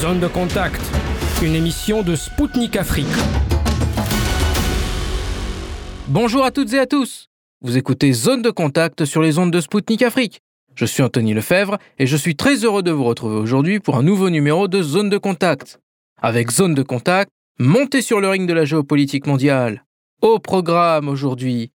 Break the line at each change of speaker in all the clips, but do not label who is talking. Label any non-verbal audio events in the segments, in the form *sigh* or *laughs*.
Zone de contact, une émission de Spoutnik Afrique.
Bonjour à toutes et à tous. Vous écoutez Zone de contact sur les ondes de Spoutnik Afrique. Je suis Anthony Lefebvre et je suis très heureux de vous retrouver aujourd'hui pour un nouveau numéro de Zone de contact. Avec Zone de contact, montez sur le ring de la géopolitique mondiale. Au programme aujourd'hui,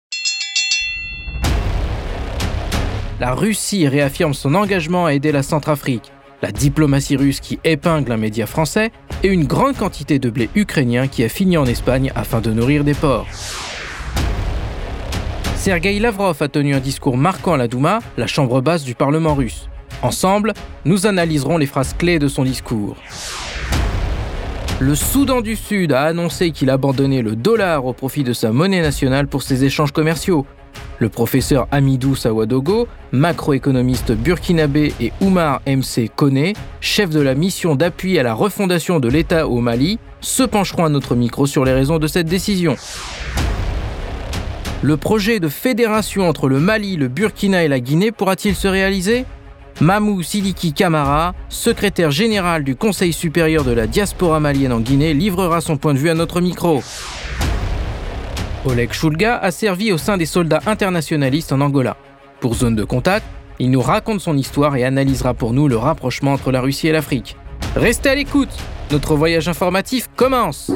la Russie réaffirme son engagement à aider la Centrafrique, la diplomatie russe qui épingle un média français et une grande quantité de blé ukrainien qui a fini en Espagne afin de nourrir des porcs. Sergei Lavrov a tenu un discours marquant à la Douma, la chambre basse du Parlement russe. Ensemble, nous analyserons les phrases clés de son discours. Le Soudan du Sud a annoncé qu'il abandonnait le dollar au profit de sa monnaie nationale pour ses échanges commerciaux. Le professeur Amidou Sawadogo, macroéconomiste burkinabé, et Oumar MC Kone, chef de la mission d'appui à la refondation de l'État au Mali, se pencheront à notre micro sur les raisons de cette décision. Le projet de fédération entre le Mali, le Burkina et la Guinée pourra-t-il se réaliser? Mamou Sidiki Kamara, secrétaire général du Conseil supérieur de la diaspora malienne en Guinée, livrera son point de vue à notre micro. Oleg Shulga a servi au sein des soldats internationalistes en Angola. Pour Zone de Contact, il nous raconte son histoire et analysera pour nous le rapprochement entre la Russie et l'Afrique. Restez à l'écoute, notre voyage informatif commence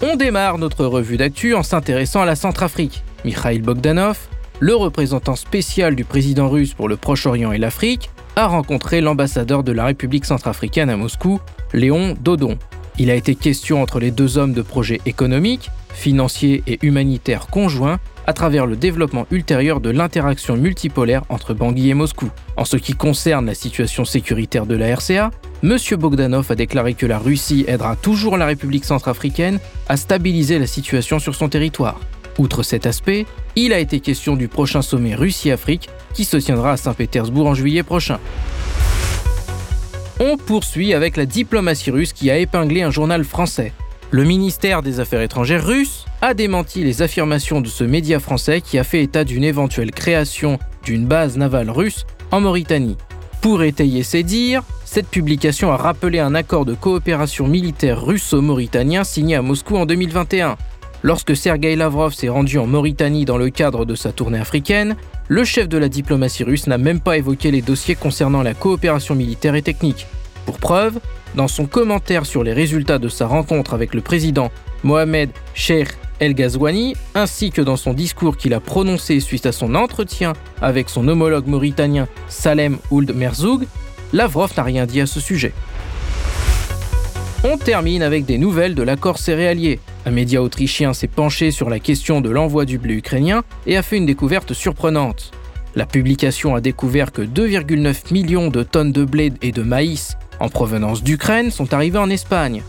On démarre notre revue d'actu en s'intéressant à la Centrafrique. Mikhail Bogdanov, le représentant spécial du président russe pour le Proche-Orient et l'Afrique, a rencontré l'ambassadeur de la République centrafricaine à Moscou, Léon Dodon. Il a été question entre les deux hommes de projets économiques, financiers et humanitaires conjoints à travers le développement ultérieur de l'interaction multipolaire entre Bangui et Moscou. En ce qui concerne la situation sécuritaire de la RCA, M. Bogdanov a déclaré que la Russie aidera toujours la République centrafricaine à stabiliser la situation sur son territoire. Outre cet aspect, il a été question du prochain sommet Russie-Afrique qui se tiendra à Saint-Pétersbourg en juillet prochain. On poursuit avec la diplomatie russe qui a épinglé un journal français. Le ministère des Affaires étrangères russe a démenti les affirmations de ce média français qui a fait état d'une éventuelle création d'une base navale russe en Mauritanie. Pour étayer ses dires, cette publication a rappelé un accord de coopération militaire russo-mauritanien signé à Moscou en 2021. Lorsque Sergei Lavrov s'est rendu en Mauritanie dans le cadre de sa tournée africaine, le chef de la diplomatie russe n'a même pas évoqué les dossiers concernant la coopération militaire et technique. Pour preuve, dans son commentaire sur les résultats de sa rencontre avec le président Mohamed Sheikh El Ghazouani, ainsi que dans son discours qu'il a prononcé suite à son entretien avec son homologue mauritanien Salem Ould Merzoug, Lavrov n'a rien dit à ce sujet. On termine avec des nouvelles de l'accord céréalier. Un média autrichien s'est penché sur la question de l'envoi du blé ukrainien et a fait une découverte surprenante. La publication a découvert que 2,9 millions de tonnes de blé et de maïs en provenance d'Ukraine sont arrivées en Espagne.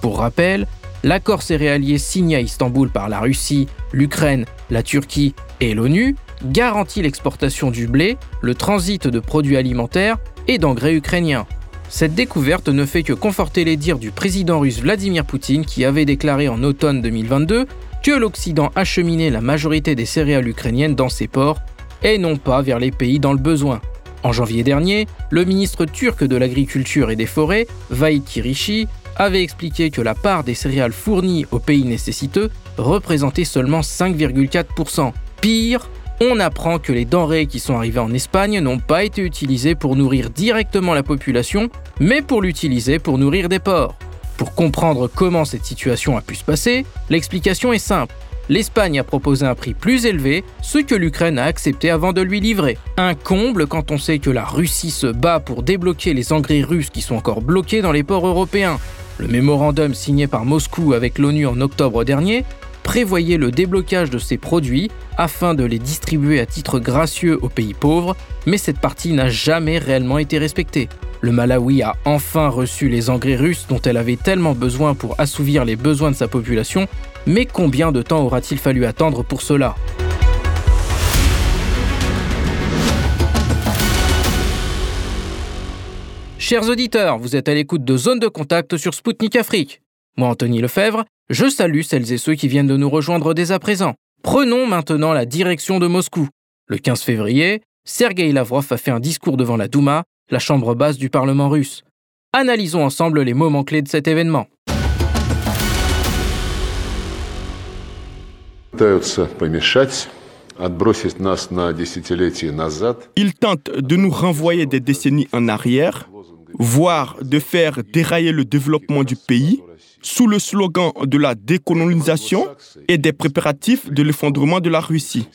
Pour rappel, l'accord céréalier signé à Istanbul par la Russie, l'Ukraine, la Turquie et l'ONU garantit l'exportation du blé, le transit de produits alimentaires et d'engrais ukrainiens. Cette découverte ne fait que conforter les dires du président russe Vladimir Poutine qui avait déclaré en automne 2022 que l'Occident acheminait la majorité des céréales ukrainiennes dans ses ports et non pas vers les pays dans le besoin. En janvier dernier, le ministre turc de l'Agriculture et des Forêts, Vahit Kirishi, avait expliqué que la part des céréales fournies aux pays nécessiteux représentait seulement 5,4%. Pire, on apprend que les denrées qui sont arrivées en Espagne n'ont pas été utilisées pour nourrir directement la population, mais pour l'utiliser pour nourrir des porcs. Pour comprendre comment cette situation a pu se passer, l'explication est simple. L'Espagne a proposé un prix plus élevé, ce que l'Ukraine a accepté avant de lui livrer. Un comble quand on sait que la Russie se bat pour débloquer les engrais russes qui sont encore bloqués dans les ports européens. Le mémorandum signé par Moscou avec l'ONU en octobre dernier prévoyait le déblocage de ces produits afin de les distribuer à titre gracieux aux pays pauvres, mais cette partie n'a jamais réellement été respectée. Le Malawi a enfin reçu les engrais russes dont elle avait tellement besoin pour assouvir les besoins de sa population, mais combien de temps aura-t-il fallu attendre pour cela? Chers auditeurs, vous êtes à l'écoute de Zone de Contact sur Spoutnik Afrique. Moi, Anthony Lefebvre, je salue celles et ceux qui viennent de nous rejoindre dès à présent. Prenons maintenant la direction de Moscou. Le 15 février, Sergei Lavrov a fait un discours devant la Douma, la chambre basse du Parlement russe. Analysons ensemble les moments clés de cet événement.
Ils tentent de nous renvoyer des décennies en arrière, voire de faire dérailler le développement du pays sous le slogan de la décolonisation et des préparatifs de l'effondrement de la Russie.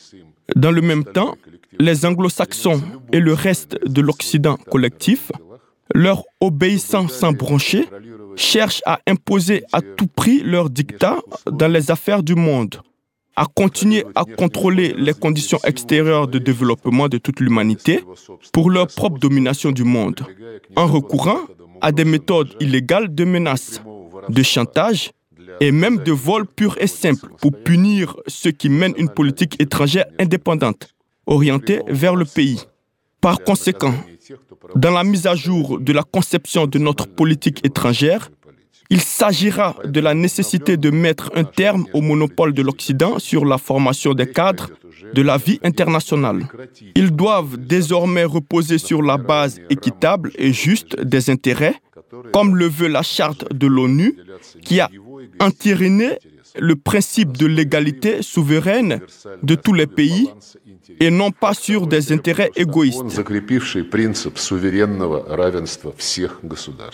Dans le même temps, les anglo-saxons et le reste de l'Occident collectif, leur obéissant sans broncher, cherchent à imposer à tout prix leur dictat dans les affaires du monde, à continuer à contrôler les conditions extérieures de développement de toute l'humanité pour leur propre domination du monde, en recourant à des méthodes illégales de menace, de chantage et même de vol pur et simple pour punir ceux qui mènent une politique étrangère indépendante, orientée vers le pays. Par conséquent, dans la mise à jour de la conception de notre politique étrangère, il s'agira de la nécessité de mettre un terme au monopole de l'Occident sur la formation des cadres de la vie internationale. Ils doivent désormais reposer sur la base équitable et juste des intérêts, comme le veut la charte de l'ONU, qui a entériné le principe de l'égalité souveraine de tous les pays et non pas sur des intérêts égoïstes.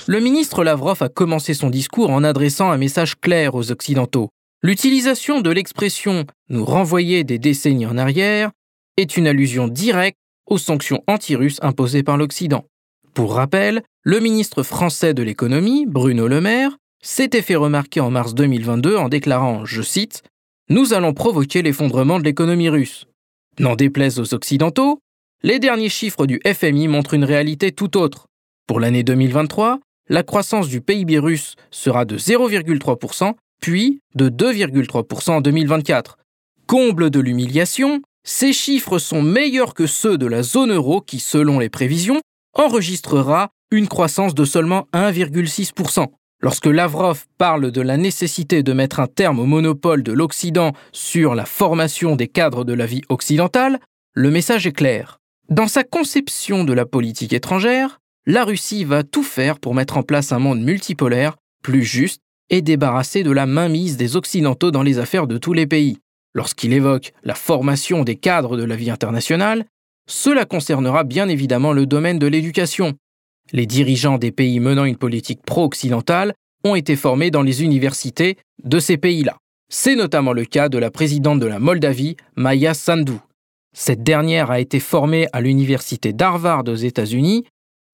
Le ministre Lavrov a commencé son discours en adressant un message clair aux Occidentaux. L'utilisation de l'expression nous renvoyer des décennies en arrière est une allusion directe aux sanctions anti-russes imposées par l'Occident. Pour rappel, le ministre français de l'économie, Bruno Le Maire, s'était fait remarquer en mars 2022 en déclarant, je cite, Nous allons provoquer l'effondrement de l'économie russe. N'en déplaise aux Occidentaux, les derniers chiffres du FMI montrent une réalité tout autre. Pour l'année 2023, la croissance du PIB russe sera de 0,3%, puis de 2,3% en 2024. Comble de l'humiliation, ces chiffres sont meilleurs que ceux de la zone euro qui, selon les prévisions, enregistrera une croissance de seulement 1,6%. Lorsque Lavrov parle de la nécessité de mettre un terme au monopole de l'Occident sur la formation des cadres de la vie occidentale, le message est clair. Dans sa conception de la politique étrangère, la Russie va tout faire pour mettre en place un monde multipolaire, plus juste et débarrassé de la mainmise des Occidentaux dans les affaires de tous les pays. Lorsqu'il évoque la formation des cadres de la vie internationale, cela concernera bien évidemment le domaine de l'éducation, les dirigeants des pays menant une politique pro-occidentale ont été formés dans les universités de ces pays-là. C'est notamment le cas de la présidente de la Moldavie, Maya Sandu. Cette dernière a été formée à l'université d'Harvard aux États-Unis,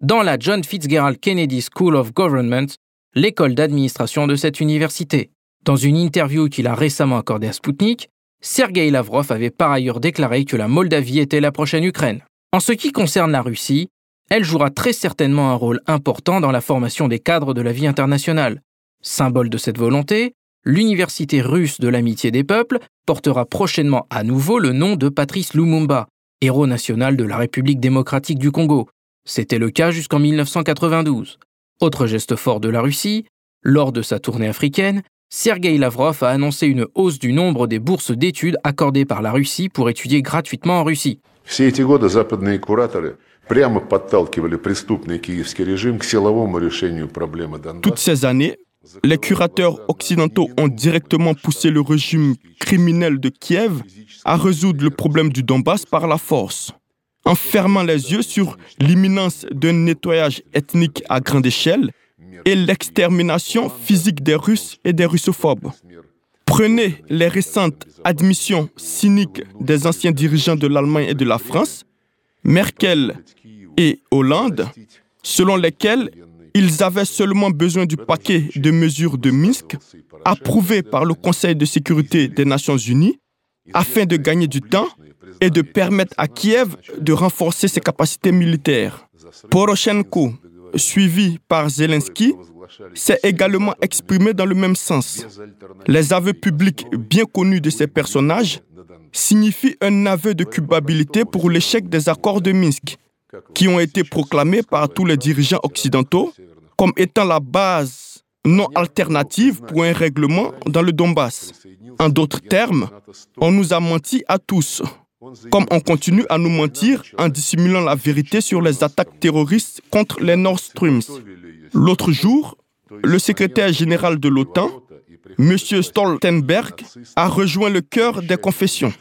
dans la John Fitzgerald Kennedy School of Government, l'école d'administration de cette université. Dans une interview qu'il a récemment accordée à Sputnik, Sergei Lavrov avait par ailleurs déclaré que la Moldavie était la prochaine Ukraine. En ce qui concerne la Russie, elle jouera très certainement un rôle important dans la formation des cadres de la vie internationale. Symbole de cette volonté, l'Université russe de l'amitié des peuples portera prochainement à nouveau le nom de Patrice Lumumba, héros national de la République démocratique du Congo. C'était le cas jusqu'en 1992. Autre geste fort de la Russie, lors de sa tournée africaine, Sergei Lavrov a annoncé une hausse du nombre des bourses d'études accordées par la Russie pour étudier gratuitement en Russie.
Toutes ces années, les curateurs occidentaux ont directement poussé le régime criminel de Kiev à résoudre le problème du Donbass par la force, en fermant les yeux sur l'imminence d'un nettoyage ethnique à grande échelle et l'extermination physique des Russes et des russophobes. Prenez les récentes admissions cyniques des anciens dirigeants de l'Allemagne et de la France. Merkel et Hollande, selon lesquels ils avaient seulement besoin du paquet de mesures de Minsk approuvé par le Conseil de sécurité des Nations Unies afin de gagner du temps et de permettre à Kiev de renforcer ses capacités militaires. Poroshenko, suivi par Zelensky, s'est également exprimé dans le même sens. Les aveux publics bien connus de ces personnages signifient un aveu de culpabilité pour l'échec des accords de Minsk qui ont été proclamés par tous les dirigeants occidentaux comme étant la base non alternative pour un règlement dans le Donbass. En d'autres termes, on nous a menti à tous. comme on continue à nous mentir en dissimulant la vérité sur les attaques terroristes contre les Nord Streams. L'autre jour, le secrétaire général de l'OTAN, M. Stoltenberg, a rejoint le cœur des confessions.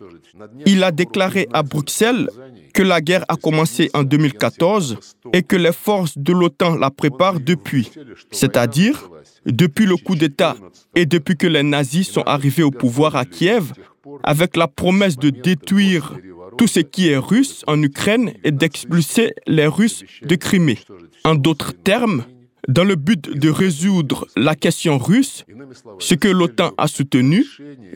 Il a déclaré à Bruxelles que la guerre a commencé en 2014 et que les forces de l'OTAN la préparent depuis, c'est-à-dire depuis le coup d'État et depuis que les nazis sont arrivés au pouvoir à Kiev, avec la promesse de détruire tout ce qui est russe en Ukraine et d'expulser les Russes de Crimée. En d'autres termes, dans le but de résoudre la question russe, ce que l'OTAN a soutenu,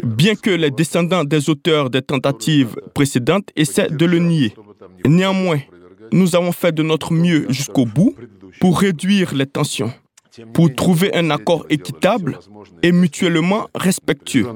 bien que les descendants des auteurs des tentatives précédentes essaient de le nier. Néanmoins, nous avons fait de notre mieux jusqu'au bout pour réduire les tensions, pour trouver un accord équitable et mutuellement respectueux.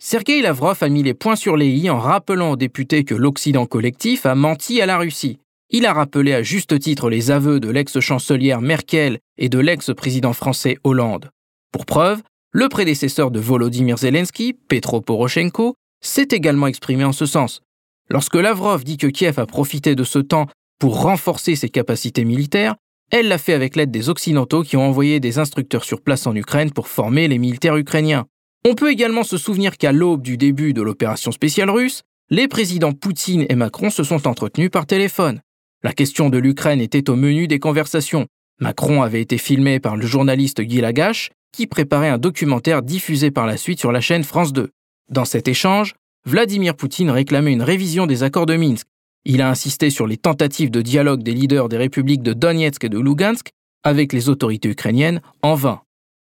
Sergei Lavrov a mis les points sur les i en rappelant aux députés que l'Occident collectif a menti à la Russie. Il a rappelé à juste titre les aveux de l'ex-chancelière Merkel et de l'ex-président français Hollande. Pour preuve, le prédécesseur de Volodymyr Zelensky, Petro Poroshenko, s'est également exprimé en ce sens. Lorsque Lavrov dit que Kiev a profité de ce temps pour renforcer ses capacités militaires, elle l'a fait avec l'aide des Occidentaux qui ont envoyé des instructeurs sur place en Ukraine pour former les militaires ukrainiens. On peut également se souvenir qu'à l'aube du début de l'opération spéciale russe, les présidents Poutine et Macron se sont entretenus par téléphone. La question de l'Ukraine était au menu des conversations. Macron avait été filmé par le journaliste Guy Lagache, qui préparait un documentaire diffusé par la suite sur la chaîne France 2. Dans cet échange, Vladimir Poutine réclamait une révision des accords de Minsk. Il a insisté sur les tentatives de dialogue des leaders des républiques de Donetsk et de Lugansk avec les autorités ukrainiennes en vain.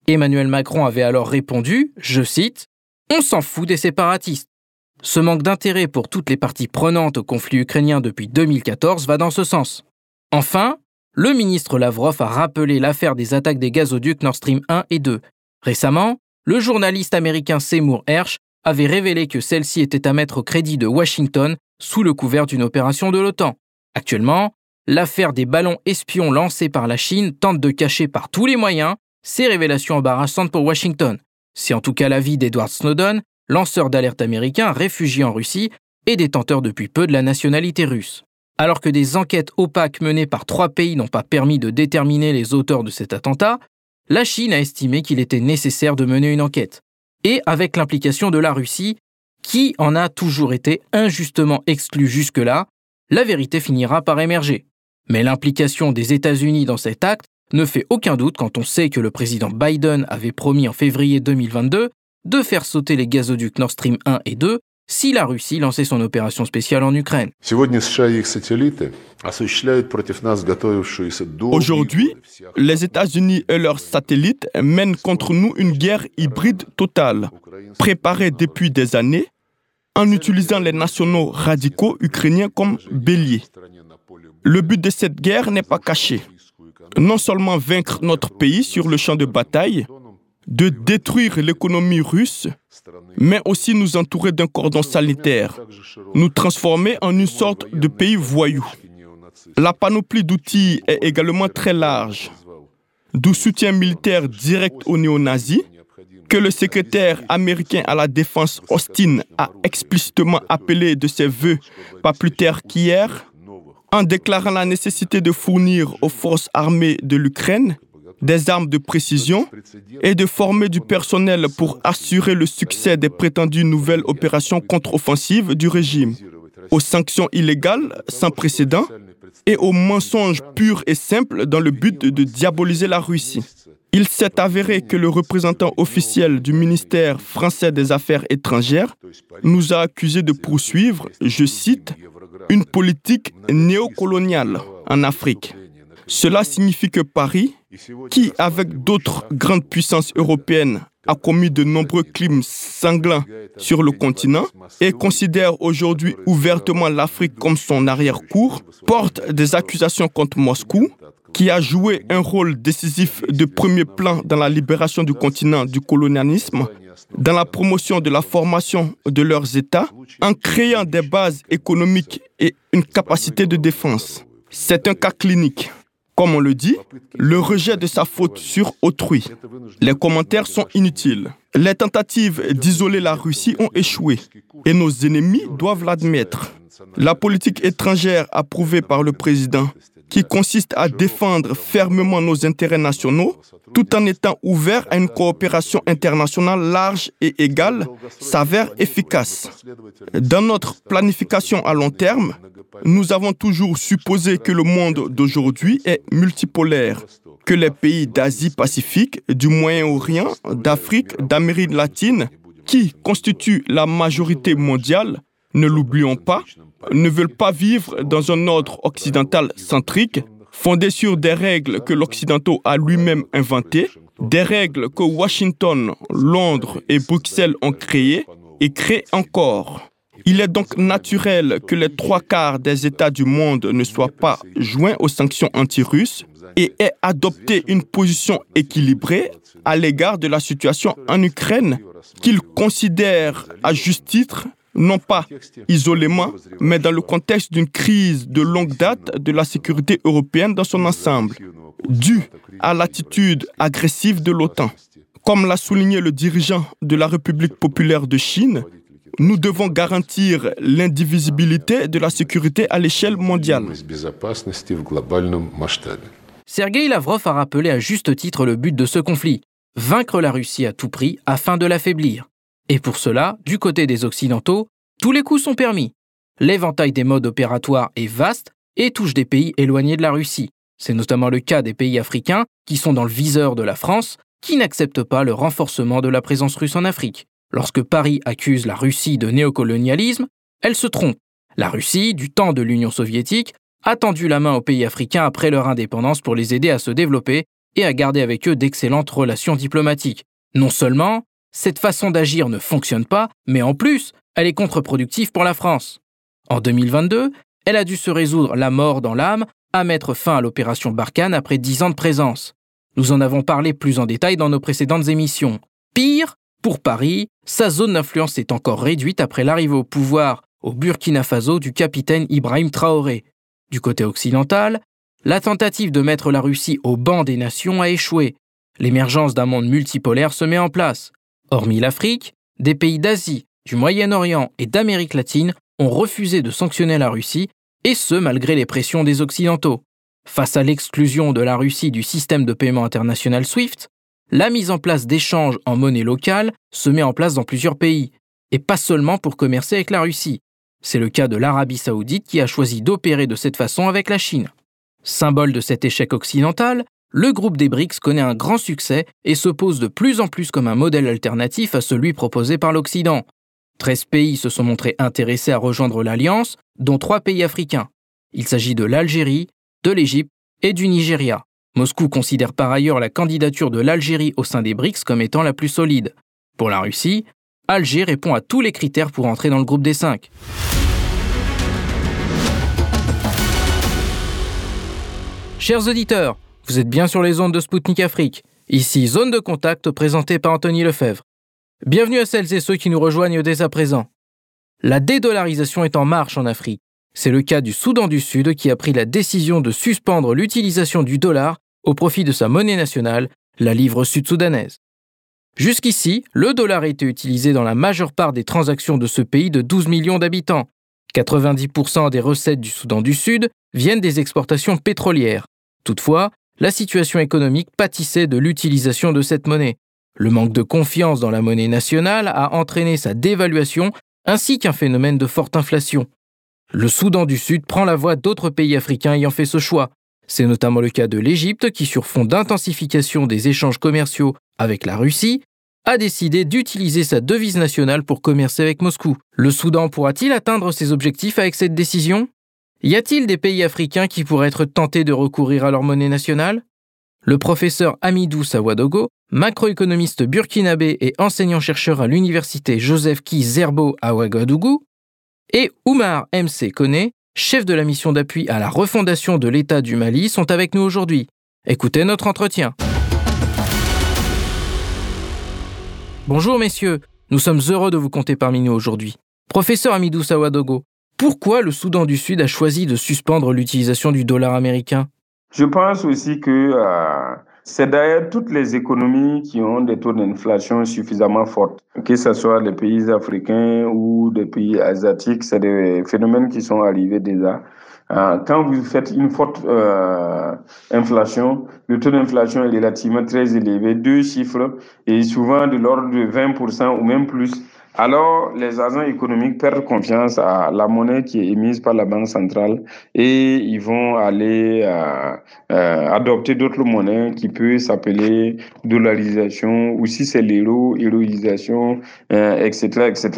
Emmanuel Macron avait alors répondu, je cite, On s'en fout des séparatistes. Ce manque d'intérêt pour toutes les parties prenantes au conflit ukrainien depuis 2014 va dans ce sens. Enfin, le ministre Lavrov a rappelé l'affaire des attaques des gazoducs Nord Stream 1 et 2. Récemment, le journaliste américain Seymour Hersh avait révélé que celle-ci était à mettre au crédit de Washington sous le couvert d'une opération de l'OTAN. Actuellement, l'affaire des ballons espions lancés par la Chine tente de cacher par tous les moyens ces révélations embarrassantes pour Washington. C'est en tout cas l'avis d'Edward Snowden, lanceur d'alerte américain réfugié en Russie et détenteur depuis peu de la nationalité russe. Alors que des enquêtes opaques menées par trois pays n'ont pas permis de déterminer les auteurs de cet attentat, la Chine a estimé qu'il était nécessaire de mener une enquête. Et avec l'implication de la Russie, qui en a toujours été injustement exclue jusque-là, la vérité finira par émerger. Mais l'implication des États-Unis dans cet acte ne fait aucun doute quand on sait que le président Biden avait promis en février 2022 de faire sauter les gazoducs Nord Stream 1 et 2 si la Russie lançait son opération spéciale en Ukraine.
Aujourd'hui, les États-Unis et leurs satellites mènent contre nous une guerre hybride totale, préparée depuis des années, en utilisant les nationaux radicaux ukrainiens comme béliers. Le but de cette guerre n'est pas caché. Non seulement vaincre notre pays sur le champ de bataille, de détruire l'économie russe, mais aussi nous entourer d'un cordon sanitaire, nous transformer en une sorte de pays voyou. La panoplie d'outils est également très large, du soutien militaire direct aux néo-nazis, que le secrétaire américain à la défense Austin a explicitement appelé de ses voeux pas plus tard qu'hier, en déclarant la nécessité de fournir aux forces armées de l'Ukraine des armes de précision et de former du personnel pour assurer le succès des prétendues nouvelles opérations contre-offensives du régime, aux sanctions illégales sans précédent et aux mensonges purs et simples dans le but de diaboliser la Russie. Il s'est avéré que le représentant officiel du ministère français des Affaires étrangères nous a accusés de poursuivre, je cite, une politique néocoloniale en Afrique. Cela signifie que Paris, qui, avec d'autres grandes puissances européennes, a commis de nombreux crimes sanglants sur le continent et considère aujourd'hui ouvertement l'Afrique comme son arrière-cour, porte des accusations contre Moscou, qui a joué un rôle décisif de premier plan dans la libération du continent du colonialisme, dans la promotion de la formation de leurs États, en créant des bases économiques et une capacité de défense. C'est un cas clinique. Comme on le dit, le rejet de sa faute sur autrui. Les commentaires sont inutiles. Les tentatives d'isoler la Russie ont échoué et nos ennemis doivent l'admettre. La politique étrangère approuvée par le président, qui consiste à défendre fermement nos intérêts nationaux tout en étant ouvert à une coopération internationale large et égale, s'avère efficace. Dans notre planification à long terme, nous avons toujours supposé que le monde d'aujourd'hui est multipolaire, que les pays d'Asie-Pacifique, du Moyen-Orient, d'Afrique, d'Amérique latine, qui constituent la majorité mondiale, ne l'oublions pas, ne veulent pas vivre dans un ordre occidental centrique, fondé sur des règles que l'Occidental a lui-même inventées, des règles que Washington, Londres et Bruxelles ont créées et créent encore. Il est donc naturel que les trois quarts des États du monde ne soient pas joints aux sanctions anti-russes et aient adopté une position équilibrée à l'égard de la situation en Ukraine qu'ils considèrent à juste titre non pas isolément, mais dans le contexte d'une crise de longue date de la sécurité européenne dans son ensemble, due à l'attitude agressive de l'OTAN. Comme l'a souligné le dirigeant de la République populaire de Chine, nous devons garantir l'indivisibilité de la sécurité à l'échelle mondiale.
Sergei Lavrov a rappelé à juste titre le but de ce conflit, vaincre la Russie à tout prix afin de l'affaiblir. Et pour cela, du côté des Occidentaux, tous les coups sont permis. L'éventail des modes opératoires est vaste et touche des pays éloignés de la Russie. C'est notamment le cas des pays africains qui sont dans le viseur de la France, qui n'acceptent pas le renforcement de la présence russe en Afrique. Lorsque Paris accuse la Russie de néocolonialisme, elle se trompe. La Russie, du temps de l'Union soviétique, a tendu la main aux pays africains après leur indépendance pour les aider à se développer et à garder avec eux d'excellentes relations diplomatiques. Non seulement, cette façon d'agir ne fonctionne pas, mais en plus, elle est contre-productive pour la France. En 2022, elle a dû se résoudre la mort dans l'âme à mettre fin à l'opération Barkhane après dix ans de présence. Nous en avons parlé plus en détail dans nos précédentes émissions. Pire, pour Paris, sa zone d'influence est encore réduite après l'arrivée au pouvoir au Burkina Faso du capitaine Ibrahim Traoré. Du côté occidental, la tentative de mettre la Russie au banc des nations a échoué. L'émergence d'un monde multipolaire se met en place. Hormis l'Afrique, des pays d'Asie, du Moyen-Orient et d'Amérique latine ont refusé de sanctionner la Russie, et ce malgré les pressions des Occidentaux. Face à l'exclusion de la Russie du système de paiement international SWIFT, la mise en place d'échanges en monnaie locale se met en place dans plusieurs pays, et pas seulement pour commercer avec la Russie. C'est le cas de l'Arabie saoudite qui a choisi d'opérer de cette façon avec la Chine. Symbole de cet échec occidental, le groupe des BRICS connaît un grand succès et se pose de plus en plus comme un modèle alternatif à celui proposé par l'Occident. 13 pays se sont montrés intéressés à rejoindre l'alliance, dont trois pays africains. Il s'agit de l'Algérie, de l'Égypte et du Nigeria. Moscou considère par ailleurs la candidature de l'Algérie au sein des BRICS comme étant la plus solide. Pour la Russie, Alger répond à tous les critères pour entrer dans le groupe des cinq. Chers auditeurs, vous êtes bien sur les ondes de Spoutnik Afrique. Ici, zone de contact présentée par Anthony Lefebvre. Bienvenue à celles et ceux qui nous rejoignent dès à présent. La dédollarisation est en marche en Afrique. C'est le cas du Soudan du Sud qui a pris la décision de suspendre l'utilisation du dollar au profit de sa monnaie nationale, la livre sud-soudanaise. Jusqu'ici, le dollar était utilisé dans la majeure part des transactions de ce pays de 12 millions d'habitants. 90% des recettes du Soudan du Sud viennent des exportations pétrolières. Toutefois, la situation économique pâtissait de l'utilisation de cette monnaie. Le manque de confiance dans la monnaie nationale a entraîné sa dévaluation ainsi qu'un phénomène de forte inflation. Le Soudan du Sud prend la voie d'autres pays africains ayant fait ce choix. C'est notamment le cas de l'Égypte qui, sur fond d'intensification des échanges commerciaux avec la Russie, a décidé d'utiliser sa devise nationale pour commercer avec Moscou. Le Soudan pourra-t-il atteindre ses objectifs avec cette décision? Y a-t-il des pays africains qui pourraient être tentés de recourir à leur monnaie nationale? Le professeur Amidou Sawadogo, macroéconomiste burkinabé et enseignant-chercheur à l'université Joseph Ki Zerbo à Ouagadougou, et Oumar MC Kone, chef de la mission d'appui à la refondation de l'État du Mali, sont avec nous aujourd'hui. Écoutez notre entretien. Bonjour messieurs, nous sommes heureux de vous compter parmi nous aujourd'hui. Professeur Amidou Sawadogo, pourquoi le Soudan du Sud a choisi de suspendre l'utilisation du dollar américain?
Je pense aussi que euh, C'est d'ailleurs toutes les économies qui ont des taux d'inflation suffisamment forts, que ce soit les pays africains ou des pays asiatiques, c'est des phénomènes qui sont arrivés déjà. Euh, quand vous faites une forte euh, inflation, le taux d'inflation est relativement très élevé, deux chiffres, et souvent de l'ordre de 20% ou même plus. Alors, les agents économiques perdent confiance à la monnaie qui est émise par la Banque centrale et ils vont aller euh, euh adopter d'autres monnaies qui peuvent s'appeler dollarisation ou si c'est l'euro, héroïsation, euh, etc., etc.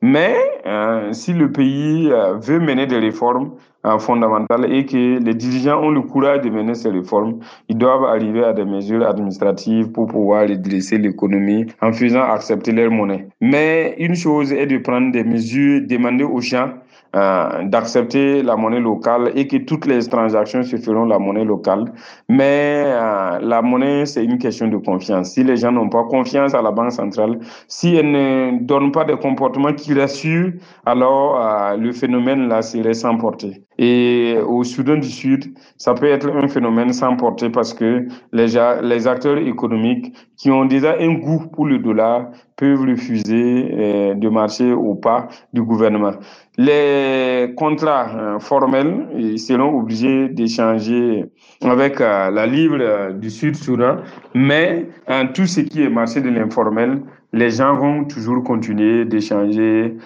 Mais euh, si le pays euh, veut mener des réformes, fondamentales et que les dirigeants ont le courage de mener ces réformes, ils doivent arriver à des mesures administratives pour pouvoir redresser l'économie en faisant accepter leur monnaie. Mais une chose est de prendre des mesures, demander aux gens euh, d'accepter la monnaie locale et que toutes les transactions se feront la monnaie locale. Mais euh, la monnaie, c'est une question de confiance. Si les gens n'ont pas confiance à la Banque centrale, si elle ne donne pas des comportements qui rassurent, alors euh, le phénomène là serait sans portée. Et au Soudan du Sud, ça peut être un phénomène sans portée parce que les, acteurs économiques qui ont déjà un goût pour le dollar peuvent refuser euh, de marcher au pas du gouvernement. Les contrats euh, formels seront obligés d'échanger avec euh, la livre du Sud-Soudan, mais tout ce qui est marché de l'informel, les gens vont toujours continuer d'échanger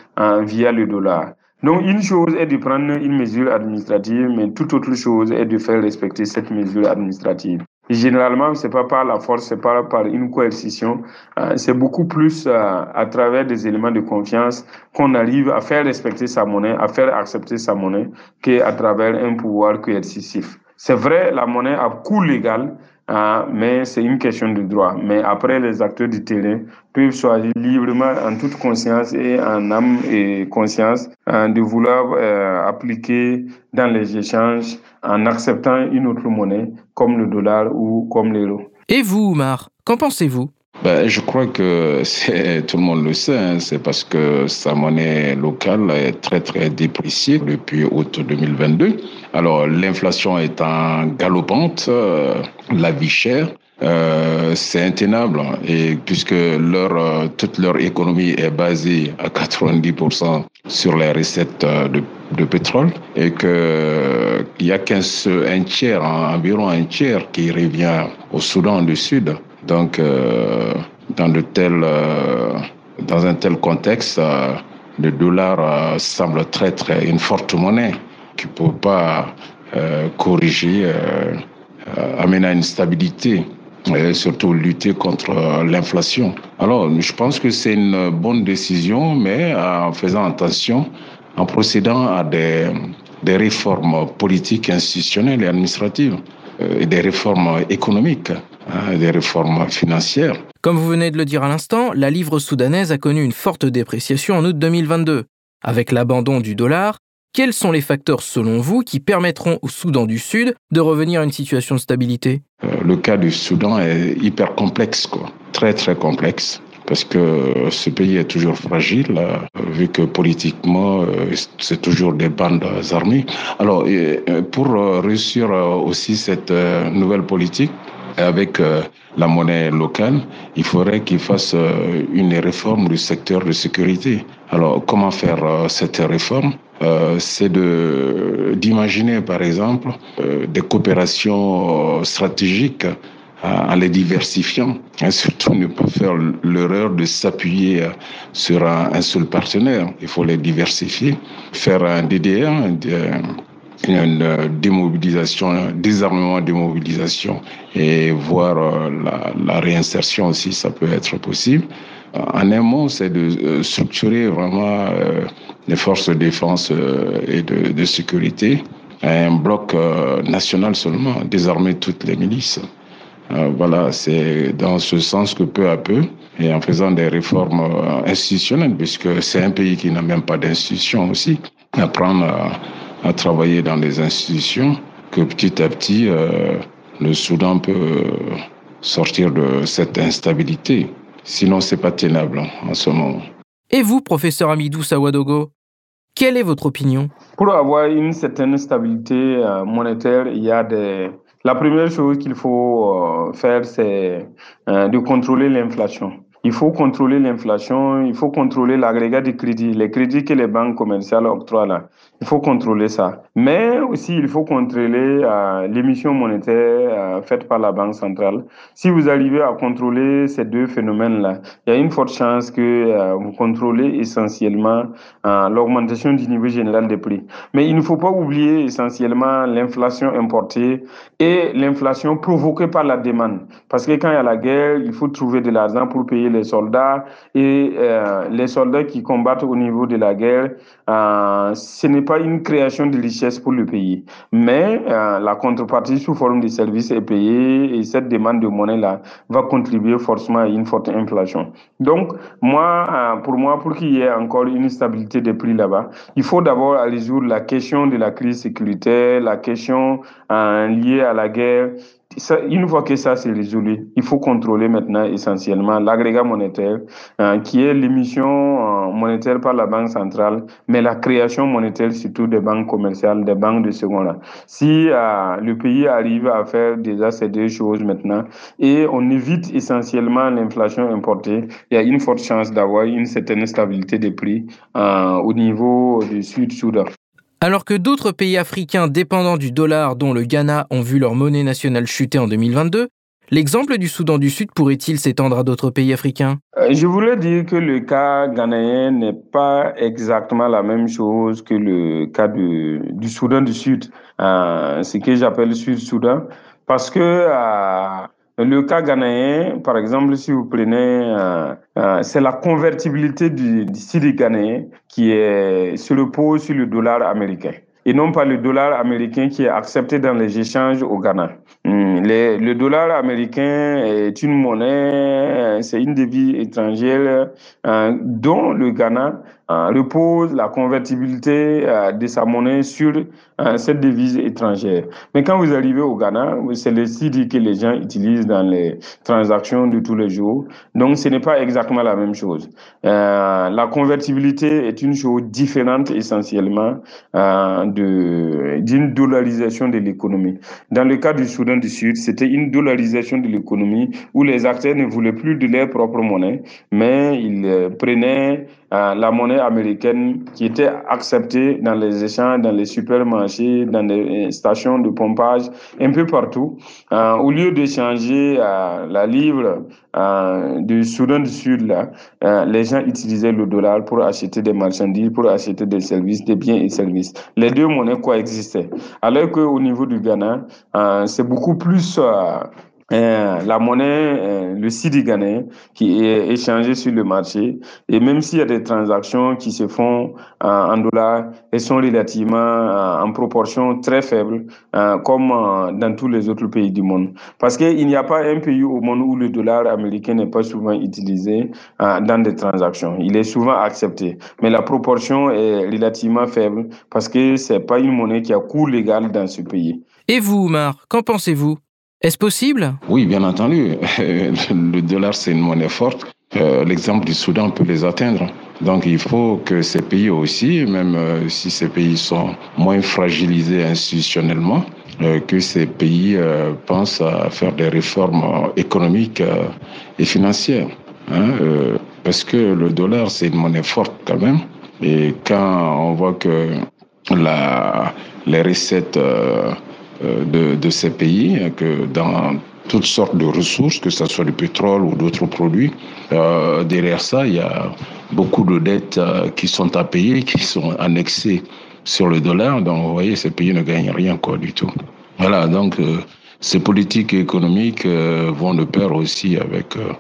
via le dollar. Donc, une chose est de prendre une mesure administrative, mais toute autre chose est de faire respecter cette mesure administrative. généralement, c'est pas par la force, c'est pas par une coercition, euh, c'est beaucoup plus euh, à travers des éléments de confiance qu'on arrive à faire respecter sa monnaie, à faire accepter sa monnaie, qu'à travers un pouvoir coercitif. C'est vrai, la monnaie a coût légal, ah, mais c'est une question de droit. Mais après, les acteurs du terrain peuvent choisir librement, en toute conscience et en âme et conscience, hein, de vouloir euh, appliquer dans les échanges en acceptant une autre monnaie, comme le dollar ou comme l'euro.
Et vous, Omar, qu'en pensez-vous?
Ben, je crois que *laughs* tout le monde le sait, hein, c'est parce que sa monnaie locale est très très dépréciée depuis août 2022. Alors l'inflation en galopante, euh, la vie chère, euh, c'est intenable et puisque leur euh, toute leur économie est basée à 90% sur les recettes de, de pétrole et que il y a qu'un un tiers, environ un tiers qui revient au Soudan du Sud. Donc, euh, dans, euh, dans un tel contexte, euh, le dollar semble très, très une forte monnaie qui ne peut pas corriger, amener à une stabilité et surtout lutter contre l'inflation. Alors, je pense que c'est une bonne décision, mais en faisant attention, en procédant à des, des réformes politiques, institutionnelles et administratives et des réformes économiques. Hein, des réformes financières.
Comme vous venez de le dire à l'instant, la livre soudanaise a connu une forte dépréciation en août 2022. Avec l'abandon du dollar, quels sont les facteurs selon vous qui permettront au Soudan du Sud de revenir à une situation de stabilité?
Euh, Le cas du Soudan est hyper complexe, quoi. très très complexe parce que ce pays est toujours fragile, euh, vu que politiquement, euh, c'est toujours des bandes armées. Alors, pour réussir aussi cette nouvelle politique, avec euh, la monnaie locale, il faudrait qu'il fasse euh, une réforme du secteur de sécurité. Alors, comment faire euh, cette réforme? C'est de d'imaginer, par exemple, des coopérations stratégiques en les diversifiant, et surtout ne pas faire l'erreur de s'appuyer sur un, seul partenaire. Il faut les diversifier, faire un DDR, une euh, démobilisation, désarmement, démobilisation et voir euh, la, la, réinsertion aussi, ça peut être possible. Euh, en un mot, c'est de structurer vraiment les forces de défense et de, de sécurité à un bloc national seulement, désarmer toutes les milices. Voilà, c'est dans ce sens que peu à peu, et en faisant des réformes institutionnelles, puisque c'est un pays qui n'a même pas d'institution aussi, apprendre à à travailler dans les institutions, que petit à petit, euh, le Soudan peut euh, sortir de cette instabilité. Sinon, c'est pas tenable hein, en ce moment.
Et vous, professeur Amidou Sawadogo, quelle est votre opinion?
Pour avoir une certaine stabilité euh, monétaire, il y a des La première chose qu'il faut faire, c'est de contrôler l'inflation. Il faut contrôler l'inflation, il faut contrôler l'agrégat de crédit, les crédits que les banques commerciales octroient là. Il faut contrôler ça. Mais aussi, il faut contrôler euh, l'émission monétaire euh, faite par la Banque centrale. Si vous arrivez à contrôler ces deux phénomènes-là, il y a une forte chance que euh, vous contrôlez essentiellement euh, l'augmentation du niveau général des prix. Mais il ne faut pas oublier essentiellement l'inflation importée et l'inflation provoquée par la demande. Parce que quand il y a la guerre, il faut trouver de l'argent pour payer les soldats et euh, les soldats qui combattent au niveau de la guerre, euh, ce n'est pas une création de richesse pour le pays, mais euh, la contrepartie sous forme de services est payée et cette demande de monnaie-là va contribuer forcément à une forte inflation. Donc, moi, euh, pour moi, pour qu'il y ait encore une stabilité des prix là-bas, il faut d'abord résoudre la question de la crise sécuritaire, la question euh, liée à la guerre une fois que ça c'est résolu, il faut contrôler maintenant essentiellement l'agrégat monétaire, euh, qui est l'émission euh, monétaire par la Banque centrale, mais la création monétaire surtout des banques commerciales, des banques de seconde. Si euh, le pays arrive à faire déjà ces deux choses maintenant et on évite essentiellement l'inflation importée, il y a une forte chance d'avoir une certaine stabilité des prix au niveau du Sud-Soudan.
Alors que d'autres pays africains dépendants du dollar, dont le Ghana, ont vu leur monnaie nationale chuter en 2022, l'exemple du Soudan du Sud pourrait-il s'étendre à d'autres pays africains?
Euh, Je voulais dire que le cas ghanéen n'est pas exactement la même chose que le cas du Soudan du Sud, euh, ce que j'appelle Sud-Soudan, parce que euh, le cas ghanéen, par exemple, si vous prenez, euh, euh, c'est la convertibilité du, du cedi ghanéen qui est, se repose sur le dollar américain et non pas le dollar américain qui est accepté dans les échanges au Ghana. Hmm, le dollar américain est une monnaie, euh, c'est une devise étrangère dont le Ghana repose la convertibilité euh, de sa monnaie sur euh, cette devise étrangère. Mais quand vous arrivez au Ghana, c'est le CIDI que les gens utilisent dans les transactions de tous les jours. Donc, ce n'est pas exactement la même chose. Euh, la convertibilité est une chose différente essentiellement euh, de- d'une dollarisation de l'économie. Dans le cas du Soudan du Sud, c'était une dollarisation de l'économie où les acteurs ne voulaient plus de leur propre monnaie, mais ils euh, prenaient euh, la monnaie américaine qui était acceptée dans les échanges, dans les supermarchés, dans les euh, stations de pompage, un peu partout. Euh, au lieu d'échanger la livre du Soudan du Sud, les gens utilisaient le dollar pour acheter des marchandises, pour acheter des services, des biens et services. Les deux monnaies coexistaient. Alors qu'au niveau du Ghana, c'est beaucoup plus euh, la monnaie, euh, le CIDI ghanéen, qui est échangé sur le marché. Et même s'il y a des transactions qui se font en dollars, elles sont relativement euh, en proportion très faible, comme dans tous les autres pays du monde. Parce qu'il n'y a pas un pays au monde où le dollar américain n'est pas souvent utilisé dans des transactions. Il est souvent accepté, mais la proportion est relativement faible parce que c'est pas une monnaie qui a cours légal dans ce pays.
Et vous, Omar, qu'en pensez-vous? Est-ce possible?
Oui, bien entendu. *laughs* Le dollar, c'est une monnaie forte. Euh, L'exemple du Soudan peut les atteindre. Donc il faut que ces pays aussi, même euh, si ces pays sont moins fragilisés institutionnellement, euh, que ces pays pensent à faire des réformes économiques et financières. hein, parce que le dollar, c'est une monnaie forte quand même. Et quand on voit que la, les recettes de, de ces pays, euh, que dans toutes sortes de ressources, que ce soit du pétrole ou d'autres produits, euh, derrière ça, il y a beaucoup de dettes euh, qui sont à payer, qui sont annexées sur le dollar. Donc, vous voyez, ces pays ne gagnent rien quoi du tout. Voilà, donc euh, ces politiques économiques euh, vont de pair aussi avec euh,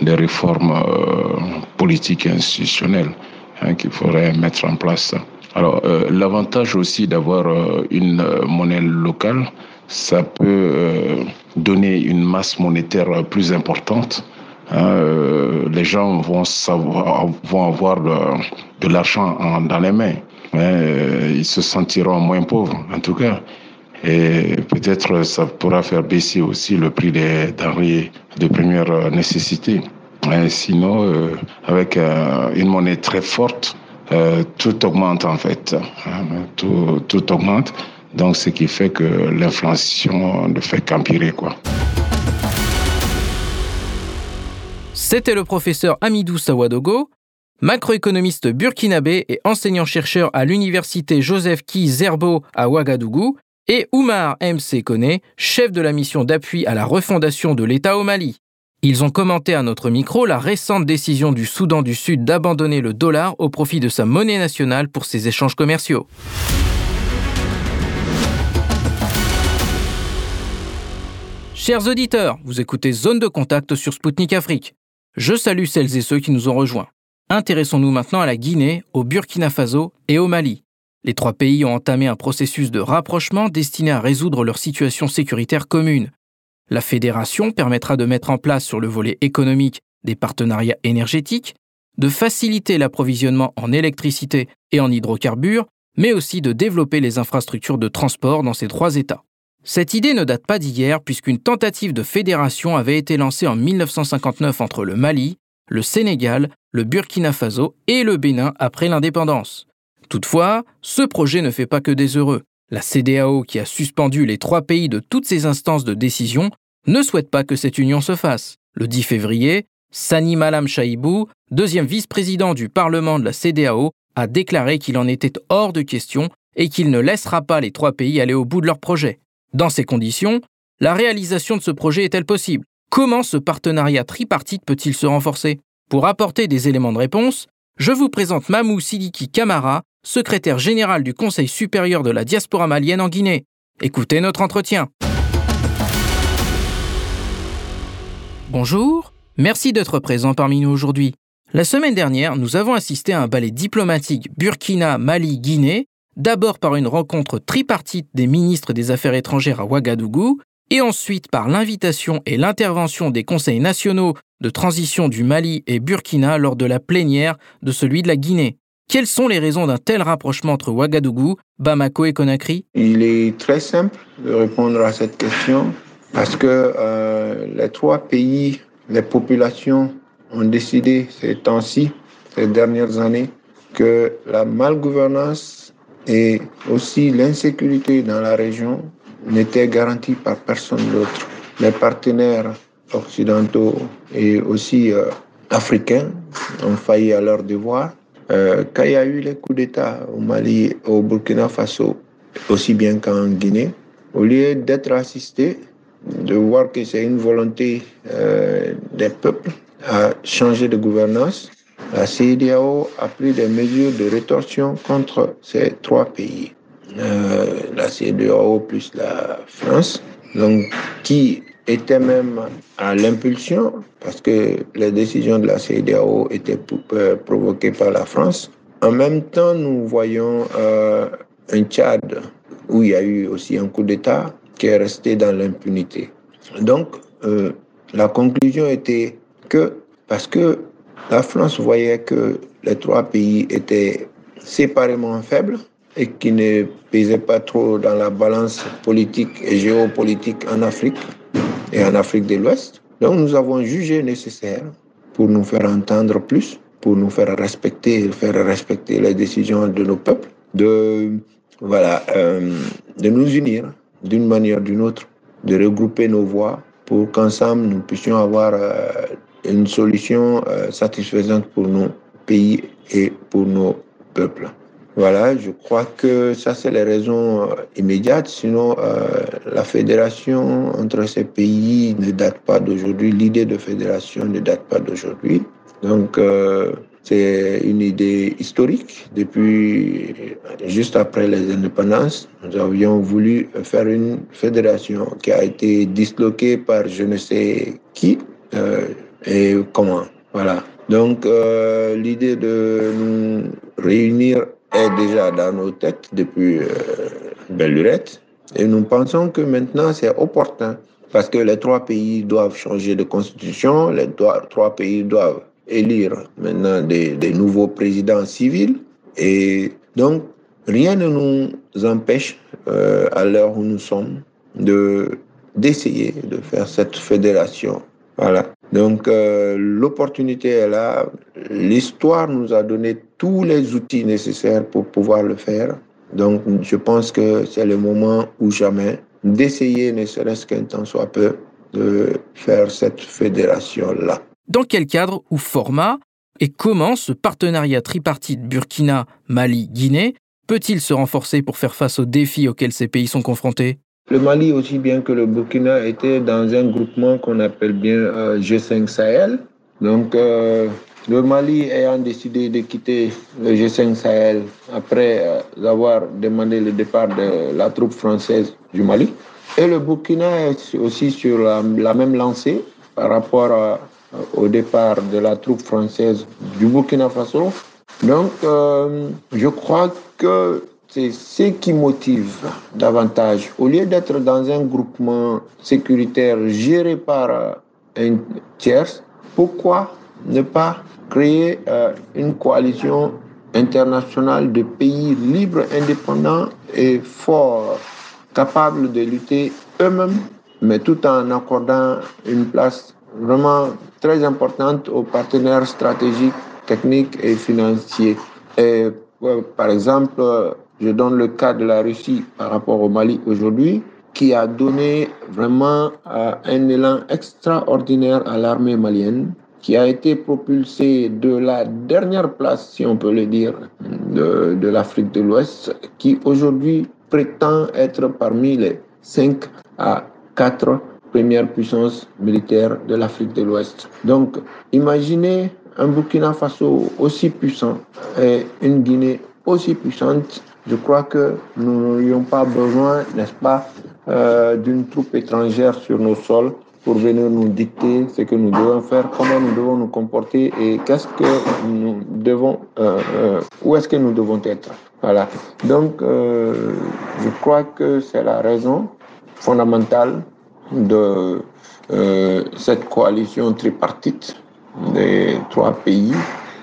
des réformes euh, politiques et institutionnelles hein, qu'il faudrait mettre en place. Alors, euh, l'avantage aussi d'avoir euh, une euh, monnaie locale, ça peut donner une masse monétaire plus importante. Hein, les gens vont, avoir de, l'argent en- dans les mains. hein, ils se sentiront moins pauvres, en tout cas. Et peut-être ça pourra faire baisser aussi le prix des denrées de première nécessité. Hein, sinon, avec une monnaie très forte, euh, tout augmente en fait. hein, tout, augmente. Donc, ce qui fait que l'inflation ne fait qu'empirer.
C'était le professeur Amidou Sawadogo, macroéconomiste burkinabé et enseignant-chercheur à l'université Joseph Ki Zerbo à Ouagadougou, et Oumar M. Kone, chef de la mission d'appui à la refondation de l'État au Mali. Ils ont commenté à notre micro la récente décision du Soudan du Sud d'abandonner le dollar au profit de sa monnaie nationale pour ses échanges commerciaux. Chers auditeurs, vous écoutez Zone de contact sur Spoutnik Afrique. Je salue celles et ceux qui nous ont rejoints. Intéressons-nous maintenant à la Guinée, au Burkina Faso et au Mali. Les trois pays ont entamé un processus de rapprochement destiné à résoudre leur situation sécuritaire commune. La fédération permettra de mettre en place sur le volet économique des partenariats énergétiques, de faciliter l'approvisionnement en électricité et en hydrocarbures, mais aussi de développer les infrastructures de transport dans ces trois États. Cette idée ne date pas d'hier puisqu'une tentative de fédération avait été lancée en 1959 entre le Mali, le Sénégal, le Burkina Faso et le Bénin après l'indépendance. Toutefois, ce projet ne fait pas que des heureux. La CDAO, qui a suspendu les trois pays de toutes ses instances de décision, ne souhaite pas que cette union se fasse. Le 10 février, Sani Malam Chaibou, deuxième vice-président du Parlement de la CDAO, a déclaré qu'il en était hors de question et qu'il ne laissera pas les trois pays aller au bout de leur projet. Dans ces conditions, la réalisation de ce projet est-elle possible? Comment ce partenariat tripartite peut-il se renforcer? Pour apporter des éléments de réponse, je vous présente Mamou Sidiki Kamara, secrétaire général du Conseil supérieur de la diaspora malienne en Guinée. Écoutez notre entretien. Bonjour, merci d'être présent parmi nous aujourd'hui. La semaine dernière, nous avons assisté à un ballet diplomatique Burkina-Mali-Guinée d'abord par une rencontre tripartite des ministres des Affaires étrangères à Ouagadougou, et ensuite par l'invitation et l'intervention des conseils nationaux de transition du Mali et Burkina lors de la plénière de celui de la Guinée. Quelles sont les raisons d'un tel rapprochement entre Ouagadougou, Bamako et Conakry?
Il est très simple de répondre à cette question parce que euh, les trois pays, les populations ont décidé ces temps-ci, ces dernières années, que la malgouvernance et aussi, l'insécurité dans la région n'était garantie par personne d'autre. Les partenaires occidentaux et aussi euh, africains ont failli à leur devoir. Euh, quand il y a eu les coups d'État au Mali, au Burkina Faso, aussi bien qu'en Guinée, au lieu d'être assistés, de voir que c'est une volonté euh, des peuples à changer de gouvernance, la CEDEAO a pris des mesures de rétorsion contre ces trois pays. Euh, la CEDEAO plus la France, donc qui était même à l'impulsion, parce que les décisions de la CEDEAO étaient euh, provoquées par la France. En même temps, nous voyons un Tchad où il y a eu aussi un coup d'État qui est resté dans l'impunité. Donc, euh, la conclusion était que, parce que la France voyait que les trois pays étaient séparément faibles et qui ne pesaient pas trop dans la balance politique et géopolitique en Afrique et en Afrique de l'Ouest. Donc nous avons jugé nécessaire pour nous faire entendre plus, pour nous faire respecter, faire respecter les décisions de nos peuples, de voilà, euh, de nous unir d'une manière ou d'une autre, de regrouper nos voix pour qu'ensemble nous puissions avoir euh, une solution euh, satisfaisante pour nos pays et pour nos peuples. Voilà, je crois que ça, c'est les raisons euh, immédiates. Sinon, la fédération entre ces pays ne date pas d'aujourd'hui. L'idée de fédération ne date pas d'aujourd'hui. Donc, c'est une idée historique. Depuis, juste après les indépendances, nous avions voulu faire une fédération qui a été disloquée par je ne sais qui et comment. Voilà. Donc, euh, l'idée de nous réunir est déjà dans nos têtes depuis euh, belle. Et nous pensons que maintenant, c'est opportun parce que les trois pays doivent changer de constitution, les trois pays doivent élire maintenant des, nouveaux présidents civils. Et donc, rien ne nous empêche, euh, à l'heure où nous sommes, de d'essayer de faire cette fédération. Voilà. Donc euh, l'opportunité est là. L'histoire nous a donné tous les outils nécessaires pour pouvoir le faire. Donc, je pense que c'est le moment ou jamais d'essayer, ne serait-ce qu'un temps soit peu, de faire cette fédération-là.
Dans quel cadre ou format et comment ce partenariat tripartite Burkina, Mali, Guinée peut-il se renforcer pour faire face aux défis auxquels ces pays sont confrontés?
Le Mali, aussi bien que le Burkina, était dans un groupement qu'on appelle bien euh, G5 Sahel. Donc, euh, le Mali ayant décidé de quitter le G5 Sahel après euh, avoir demandé le départ de la troupe française du Mali. Et le Burkina est aussi sur la, même lancée par rapport au départ de la troupe française du Burkina Faso. Donc, je crois que c'est ce qui motive davantage. Au lieu d'être dans un groupement sécuritaire géré par euh, un tiers, pourquoi ne pas créer euh, une coalition internationale de pays libres, indépendants et forts, capables de lutter eux-mêmes, mais tout en accordant une place vraiment très importante aux partenaires stratégiques, techniques et financiers. Et, par exemple, je donne le cas de la Russie par rapport au Mali aujourd'hui, qui a donné vraiment euh, un élan extraordinaire à l'armée malienne, qui a été propulsée de la dernière place, si on peut le dire, de l'Afrique de l'Ouest, qui aujourd'hui prétend être parmi les 5 à 4 première puissance militaire de l'Afrique de l'Ouest. Donc, imaginez un Burkina Faso aussi puissant et une Guinée aussi puissante. Je crois que nous n'aurions pas besoin, n'est-ce pas, euh, d'une troupe étrangère sur nos sols pour venir nous dicter ce que nous devons faire, comment nous devons nous comporter et qu'est-ce que nous devons, euh, euh, où est-ce que nous devons être. Voilà. Donc, je crois que c'est la raison fondamentale de cette coalition tripartite des trois pays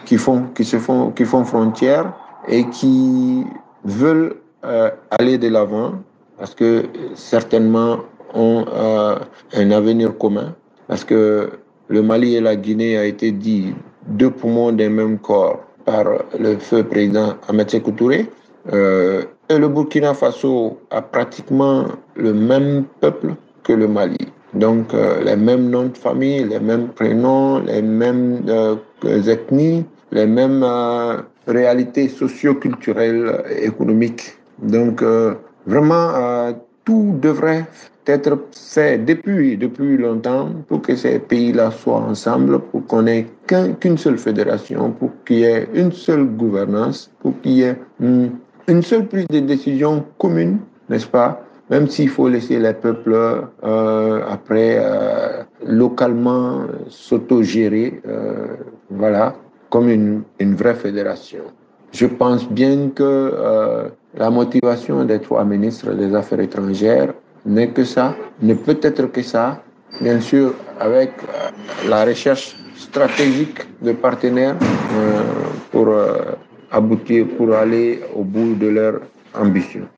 qui font, qui se font, qui font frontière et qui veulent euh, aller de l'avant parce que certainement ont euh, un avenir commun parce que le Mali et la Guinée a été dit deux poumons d'un même corps par le feu président Ahmed Sékou Touré. Euh, et le Burkina Faso a pratiquement le même peuple que le Mali. Donc, euh, les mêmes noms de famille, les mêmes prénoms, les mêmes euh, ethnies, les mêmes euh, réalités socio-culturelles et économiques. Donc, vraiment, tout devrait être fait depuis, depuis longtemps pour que ces pays-là soient ensemble, pour qu'on ait qu'une seule fédération, pour qu'il y ait une seule gouvernance, pour qu'il y ait une, une seule prise de décision commune, n'est-ce pas? Même s'il faut laisser les peuples euh, après euh, localement s'autogérer, euh, voilà, comme une, une, vraie fédération. Je pense bien que euh, la motivation des trois ministres des Affaires étrangères n'est que ça, ne peut être que ça, bien sûr avec la recherche stratégique de partenaires pour aboutir, pour aller au bout de leur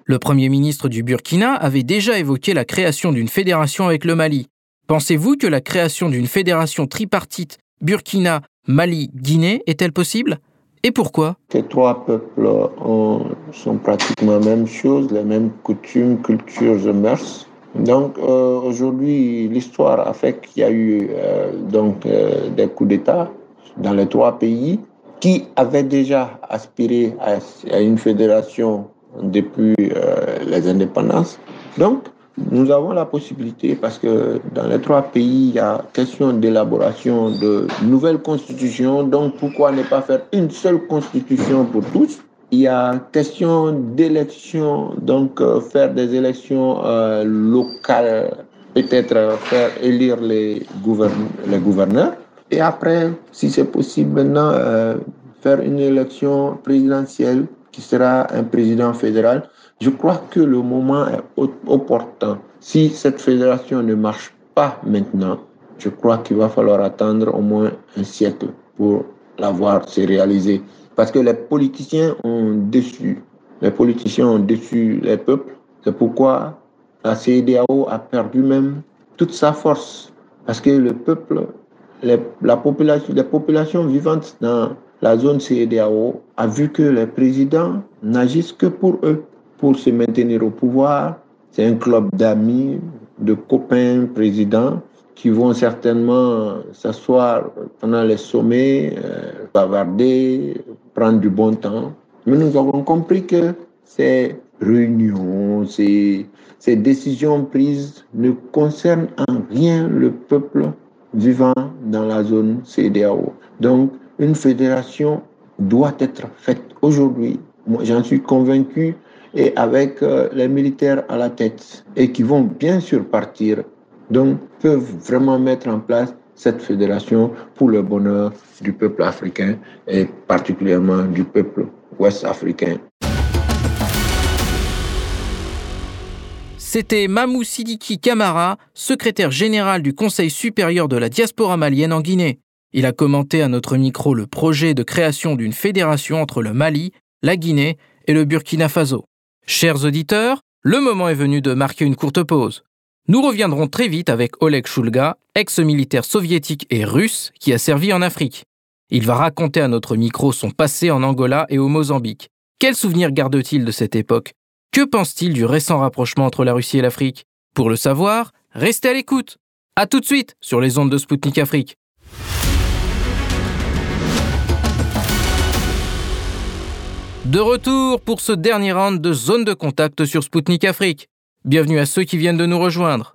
le Premier ministre du Burkina avait déjà évoqué la création d'une fédération avec le Mali. Pensez-vous que la création d'une fédération tripartite Burkina, Mali, Guinée est-elle possible? Et pourquoi?
Ces trois peuples ont, sont pratiquement la même chose, les mêmes coutumes, cultures et mœurs. Donc euh, aujourd'hui, l'histoire a fait qu'il y a eu euh, donc euh, des coups d'État dans les trois pays qui avaient déjà aspiré à, à une fédération depuis euh, les indépendances. Donc, nous avons la possibilité, parce que dans les trois pays, il y a question d'élaboration de nouvelles constitutions. Donc, pourquoi ne pas faire une seule constitution pour tous? Il y a question d'élection, donc euh, faire des élections euh, locales, peut-être faire élire les, les gouverneurs. Et après, si c'est possible maintenant, faire une élection présidentielle qui sera un président fédéral. Je crois que le moment est opportun. Si cette fédération ne marche pas maintenant, je crois qu'il va falloir attendre au moins un siècle pour la voir se réaliser. Parce que les politiciens ont déçu. Les politiciens ont déçu les peuples. C'est pourquoi la CEDAO a perdu même toute sa force. Parce que le peuple, la population, les populations vivantes dans la zone CEDAO a vu que les présidents n'agissent que pour eux. pour se maintenir au pouvoir. C'est un club d'amis, de copains présidents qui vont certainement s'asseoir pendant les sommets, euh, bavarder, prendre du bon temps. Mais nous avons compris que ces réunions, ces, décisions prises ne concernent en rien le peuple vivant dans la zone CDAO. Donc, une fédération doit être faite aujourd'hui. J'en suis convaincu et avec euh, les militaires à la tête et qui vont bien sûr partir, donc peuvent vraiment mettre en place cette fédération pour le bonheur du peuple africain et particulièrement du peuple ouest-africain.
C'était Mamou Sidiki Kamara, secrétaire général du Conseil supérieur de la diaspora malienne en Guinée. Il a commenté à notre micro le projet de création d'une fédération entre le Mali, la Guinée et le Burkina Faso. Chers auditeurs, le moment est venu de marquer une courte pause. Nous reviendrons très vite avec Oleg Shulga, ex-militaire soviétique et russe qui a servi en Afrique. Il va raconter à notre micro son passé en Angola et au Mozambique. Quels souvenirs garde-t-il de cette époque? Que pense-t-il du récent rapprochement entre la Russie et l'Afrique? Pour le savoir, restez à l'écoute. À tout de suite sur les ondes de Spoutnik Afrique. De retour pour ce dernier round de zone de contact sur Spoutnik Afrique. Bienvenue à ceux qui viennent de nous rejoindre.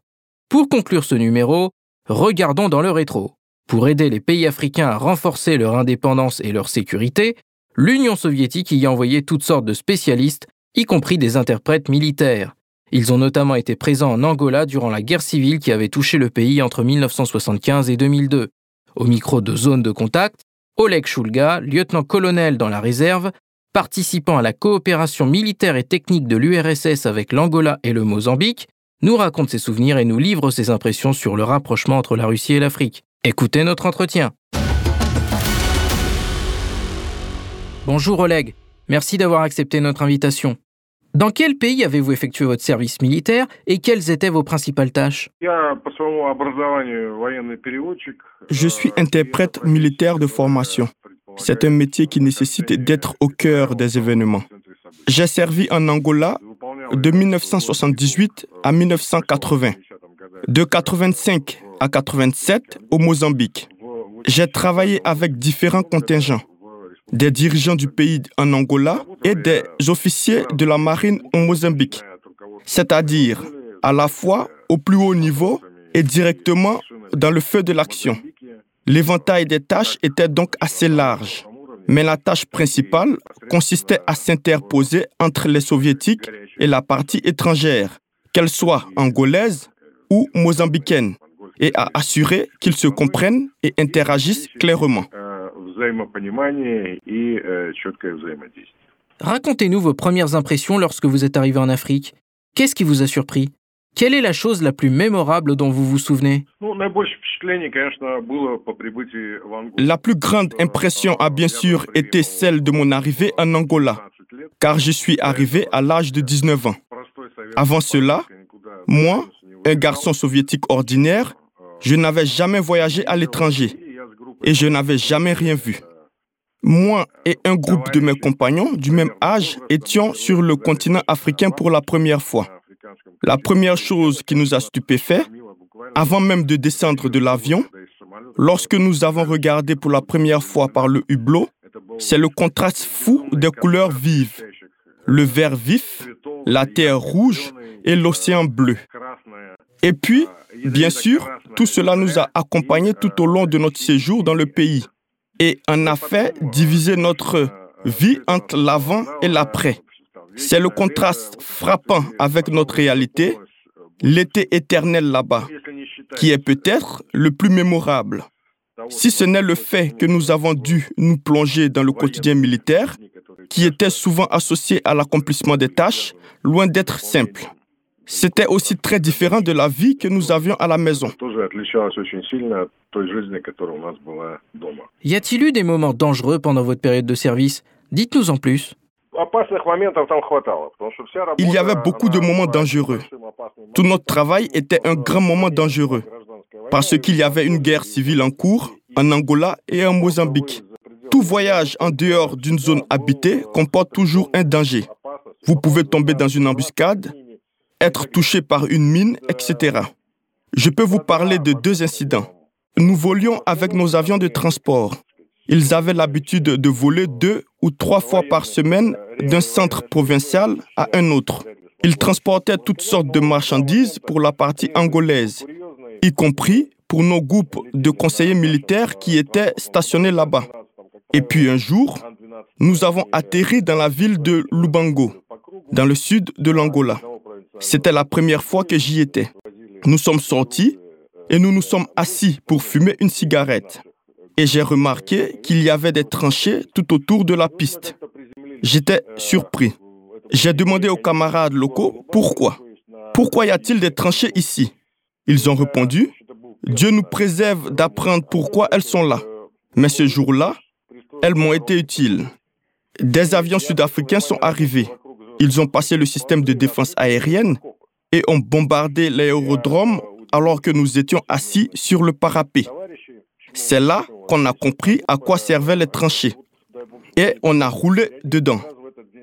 Pour conclure ce numéro, regardons dans le rétro. Pour aider les pays africains à renforcer leur indépendance et leur sécurité, l'Union soviétique y a envoyé toutes sortes de spécialistes, y compris des interprètes militaires. Ils ont notamment été présents en Angola durant la guerre civile qui avait touché le pays entre 1975 et 2002. Au micro de zone de contact, Oleg Shulga, lieutenant-colonel dans la réserve, participant à la coopération militaire et technique de l'URSS avec l'Angola et le Mozambique, nous raconte ses souvenirs et nous livre ses impressions sur le rapprochement entre la Russie et l'Afrique. Écoutez notre entretien. Bonjour Oleg, merci d'avoir accepté notre invitation. Dans quel pays avez-vous effectué votre service militaire et quelles étaient vos principales tâches?
Je suis interprète militaire de formation. C'est un métier qui nécessite d'être au cœur des événements. J'ai servi en Angola de 1978 à 1980, de 85 à 87 au Mozambique. J'ai travaillé avec différents contingents, des dirigeants du pays en Angola et des officiers de la marine au Mozambique, c'est-à-dire à la fois au plus haut niveau et directement dans le feu de l'action. L'éventail des tâches était donc assez large, mais la tâche principale consistait à s'interposer entre les soviétiques et la partie étrangère, qu'elle soit angolaise ou mozambicaine, et à assurer qu'ils se comprennent et interagissent clairement.
Racontez-nous vos premières impressions lorsque vous êtes arrivé en Afrique. Qu'est-ce qui vous a surpris? Quelle est la chose la plus mémorable dont vous vous souvenez?
La plus grande impression a bien sûr été celle de mon arrivée en Angola, car je suis arrivé à l'âge de 19 ans. Avant cela, moi, un garçon soviétique ordinaire, je n'avais jamais voyagé à l'étranger et je n'avais jamais rien vu. Moi et un groupe de mes compagnons du même âge étions sur le continent africain pour la première fois. La première chose qui nous a stupéfaits, avant même de descendre de l'avion, lorsque nous avons regardé pour la première fois par le hublot, c'est le contraste fou des couleurs vives. Le vert vif, la terre rouge et l'océan bleu. Et puis, bien sûr, tout cela nous a accompagnés tout au long de notre séjour dans le pays et en a fait diviser notre vie entre l'avant et l'après. C'est le contraste frappant avec notre réalité, l'été éternel là-bas, qui est peut-être le plus mémorable. Si ce n'est le fait que nous avons dû nous plonger dans le quotidien militaire, qui était souvent associé à l'accomplissement des tâches, loin d'être simple. C'était aussi très différent de la vie que nous avions à la maison.
Y a-t-il eu des moments dangereux pendant votre période de service? Dites-nous en plus.
Il y avait beaucoup de moments dangereux. Tout notre travail était un grand moment dangereux parce qu'il y avait une guerre civile en cours en Angola et en Mozambique. Tout voyage en dehors d'une zone habitée comporte toujours un danger. Vous pouvez tomber dans une embuscade, être touché par une mine, etc. Je peux vous parler de deux incidents. Nous volions avec nos avions de transport. Ils avaient l'habitude de voler deux ou trois fois par semaine d'un centre provincial à un autre. Ils transportaient toutes sortes de marchandises pour la partie angolaise, y compris pour nos groupes de conseillers militaires qui étaient stationnés là-bas. Et puis un jour, nous avons atterri dans la ville de Lubango, dans le sud de l'Angola. C'était la première fois que j'y étais. Nous sommes sortis et nous nous sommes assis pour fumer une cigarette. Et j'ai remarqué qu'il y avait des tranchées tout autour de la piste. J'étais surpris. J'ai demandé aux camarades locaux pourquoi. Pourquoi y a-t-il des tranchées ici? Ils ont répondu, Dieu nous préserve d'apprendre pourquoi elles sont là. Mais ce jour-là, elles m'ont été utiles. Des avions sud-africains sont arrivés. Ils ont passé le système de défense aérienne et ont bombardé l'aérodrome alors que nous étions assis sur le parapet. C'est là qu'on a compris à quoi servaient les tranchées. Et on a roulé dedans.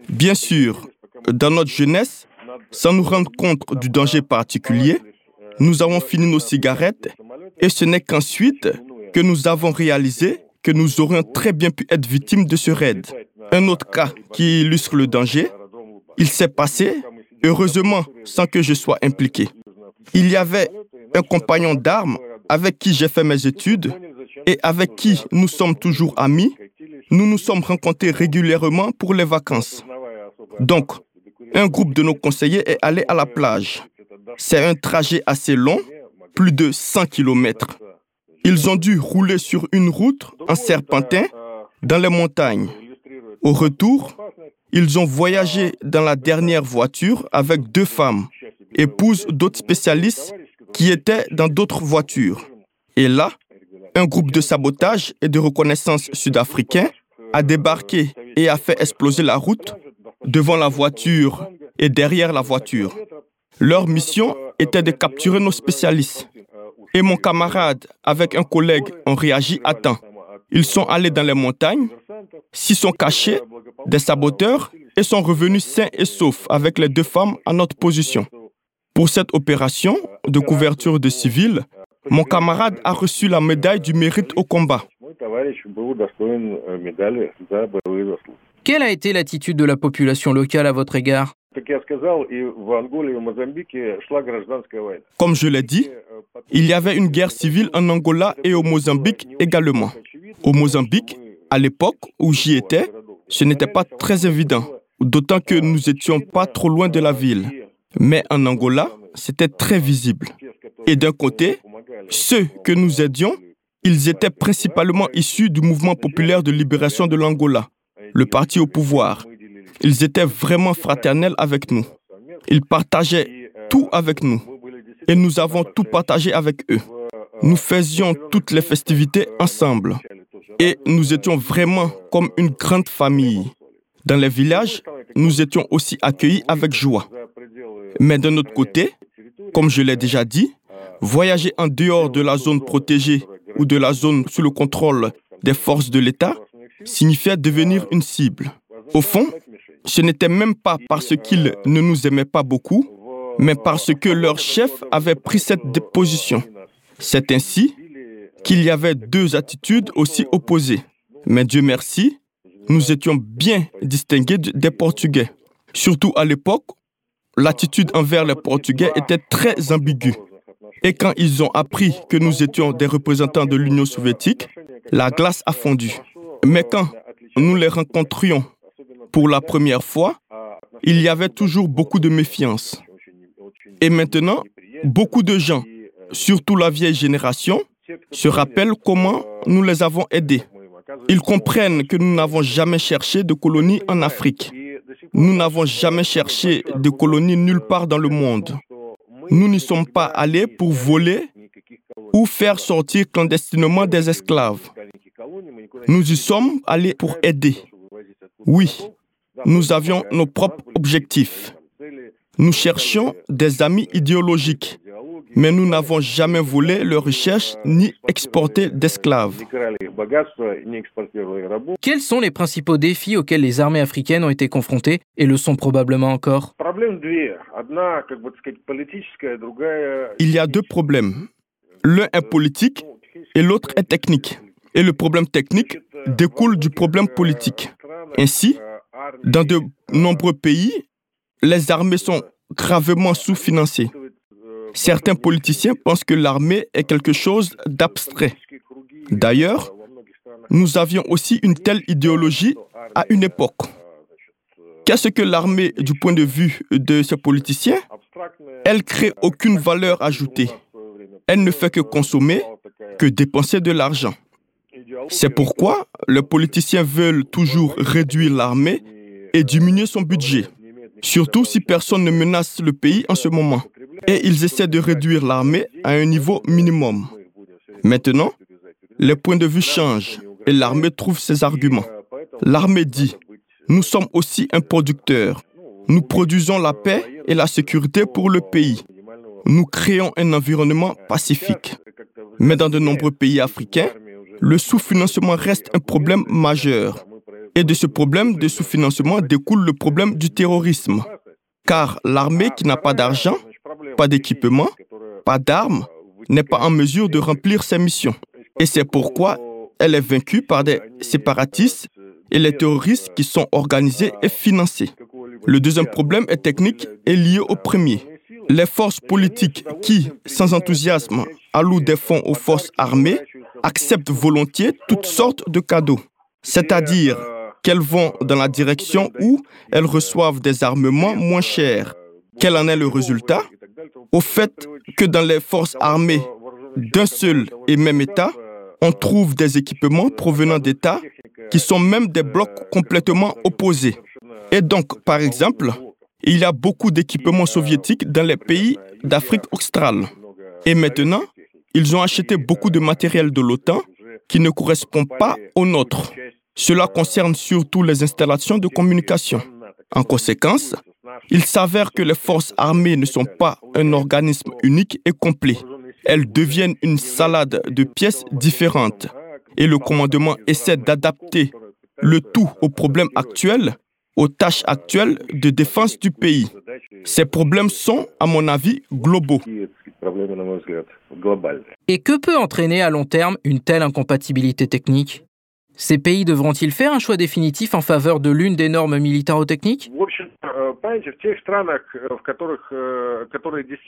Bien sûr, dans notre jeunesse, sans nous rendre compte du danger particulier, nous avons fini nos cigarettes et ce n'est qu'ensuite que nous avons réalisé que nous aurions très bien pu être victimes de ce raid. Un autre cas qui illustre le danger, il s'est passé, heureusement sans que je sois impliqué. Il y avait un compagnon d'armes avec qui j'ai fait mes études et avec qui nous sommes toujours amis. Nous nous sommes rencontrés régulièrement pour les vacances. Donc, un groupe de nos conseillers est allé à la plage. C'est un trajet assez long, plus de 100 km. Ils ont dû rouler sur une route en serpentin dans les montagnes. Au retour, ils ont voyagé dans la dernière voiture avec deux femmes, épouses d'autres spécialistes qui étaient dans d'autres voitures. Et là, un groupe de sabotage et de reconnaissance sud-africain a débarqué et a fait exploser la route devant la voiture et derrière la voiture. Leur mission était de capturer nos spécialistes. Et mon camarade avec un collègue ont réagi à temps. Ils sont allés dans les montagnes, s'y sont cachés des saboteurs et sont revenus sains et saufs avec les deux femmes à notre position. Pour cette opération de couverture de civils, mon camarade a reçu la médaille du mérite au combat.
Quelle a été l'attitude de la population locale à votre égard?
Comme je l'ai dit, il y avait une guerre civile en Angola et au Mozambique également. Au Mozambique, à l'époque où j'y étais, ce n'était pas très évident, d'autant que nous n'étions pas trop loin de la ville. Mais en Angola, c'était très visible. Et d'un côté, ceux que nous aidions, ils étaient principalement issus du mouvement populaire de libération de l'Angola, le parti au pouvoir. Ils étaient vraiment fraternels avec nous. Ils partageaient tout avec nous. Et nous avons tout partagé avec eux. Nous faisions toutes les festivités ensemble. Et nous étions vraiment comme une grande famille. Dans les villages, nous étions aussi accueillis avec joie. Mais d'un autre côté, comme je l'ai déjà dit, voyager en dehors de la zone protégée ou de la zone sous le contrôle des forces de l'État signifiait devenir une cible. Au fond, ce n'était même pas parce qu'ils ne nous aimaient pas beaucoup, mais parce que leur chef avait pris cette position. C'est ainsi qu'il y avait deux attitudes aussi opposées. Mais Dieu merci, nous étions bien distingués des Portugais. Surtout à l'époque, l'attitude envers les Portugais était très ambiguë. Et quand ils ont appris que nous étions des représentants de l'Union soviétique, la glace a fondu. Mais quand nous les rencontrions pour la première fois, il y avait toujours beaucoup de méfiance. Et maintenant, beaucoup de gens, surtout la vieille génération, se rappellent comment nous les avons aidés. Ils comprennent que nous n'avons jamais cherché de colonies en Afrique. Nous n'avons jamais cherché de colonies nulle part dans le monde. Nous n'y sommes pas allés pour voler ou faire sortir clandestinement des esclaves. Nous y sommes allés pour aider. Oui, nous avions nos propres objectifs. Nous cherchions des amis idéologiques mais nous n'avons jamais volé leurs recherches ni exporté d'esclaves.
Quels sont les principaux défis auxquels les armées africaines ont été confrontées et le sont probablement encore?
Il y a deux problèmes. L'un est politique et l'autre est technique. Et le problème technique découle du problème politique. Ainsi, dans de nombreux pays, les armées sont gravement sous-financées. Certains politiciens pensent que l'armée est quelque chose d'abstrait. D'ailleurs, nous avions aussi une telle idéologie à une époque. Qu'est-ce que l'armée du point de vue de ces politiciens? Elle crée aucune valeur ajoutée. Elle ne fait que consommer, que dépenser de l'argent. C'est pourquoi les politiciens veulent toujours réduire l'armée et diminuer son budget, surtout si personne ne menace le pays en ce moment. Et ils essaient de réduire l'armée à un niveau minimum. Maintenant, les points de vue changent et l'armée trouve ses arguments. L'armée dit, nous sommes aussi un producteur. Nous produisons la paix et la sécurité pour le pays. Nous créons un environnement pacifique. Mais dans de nombreux pays africains, le sous-financement reste un problème majeur. Et de ce problème de sous-financement découle le problème du terrorisme. Car l'armée qui n'a pas d'argent, pas d'équipement, pas d'armes, n'est pas en mesure de remplir ses missions. Et c'est pourquoi elle est vaincue par des séparatistes et les terroristes qui sont organisés et financés. Le deuxième problème est technique et lié au premier. Les forces politiques qui, sans enthousiasme, allouent des fonds aux forces armées acceptent volontiers toutes sortes de cadeaux, c'est-à-dire qu'elles vont dans la direction où elles reçoivent des armements moins chers. Quel en est le résultat? Au fait que dans les forces armées d'un seul et même État, on trouve des équipements provenant d'États qui sont même des blocs complètement opposés. Et donc, par exemple, il y a beaucoup d'équipements soviétiques dans les pays d'Afrique australe. Et maintenant, ils ont acheté beaucoup de matériel de l'OTAN qui ne correspond pas au nôtre. Cela concerne surtout les installations de communication. En conséquence, il s'avère que les forces armées ne sont pas un organisme unique et complet. Elles deviennent une salade de pièces différentes. Et le commandement essaie d'adapter le tout aux problèmes actuels, aux tâches actuelles de défense du pays. Ces problèmes sont, à mon avis, globaux.
Et que peut entraîner à long terme une telle incompatibilité technique? Ces pays devront-ils faire un choix définitif en faveur de l'une des normes militaro-techniques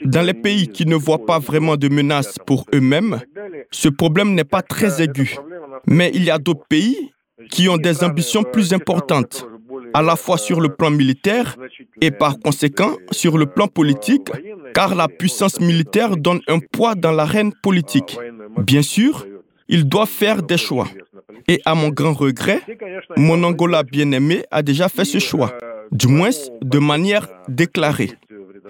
Dans les pays qui ne voient pas vraiment de menaces pour eux-mêmes, ce problème n'est pas très aigu. Mais il y a d'autres pays qui ont des ambitions plus importantes à la fois sur le plan militaire et par conséquent sur le plan politique, car la puissance militaire donne un poids dans l'arène politique. Bien sûr, il doit faire des choix. Et à mon grand regret, mon Angola bien-aimé a déjà fait ce choix, du moins de manière déclarée.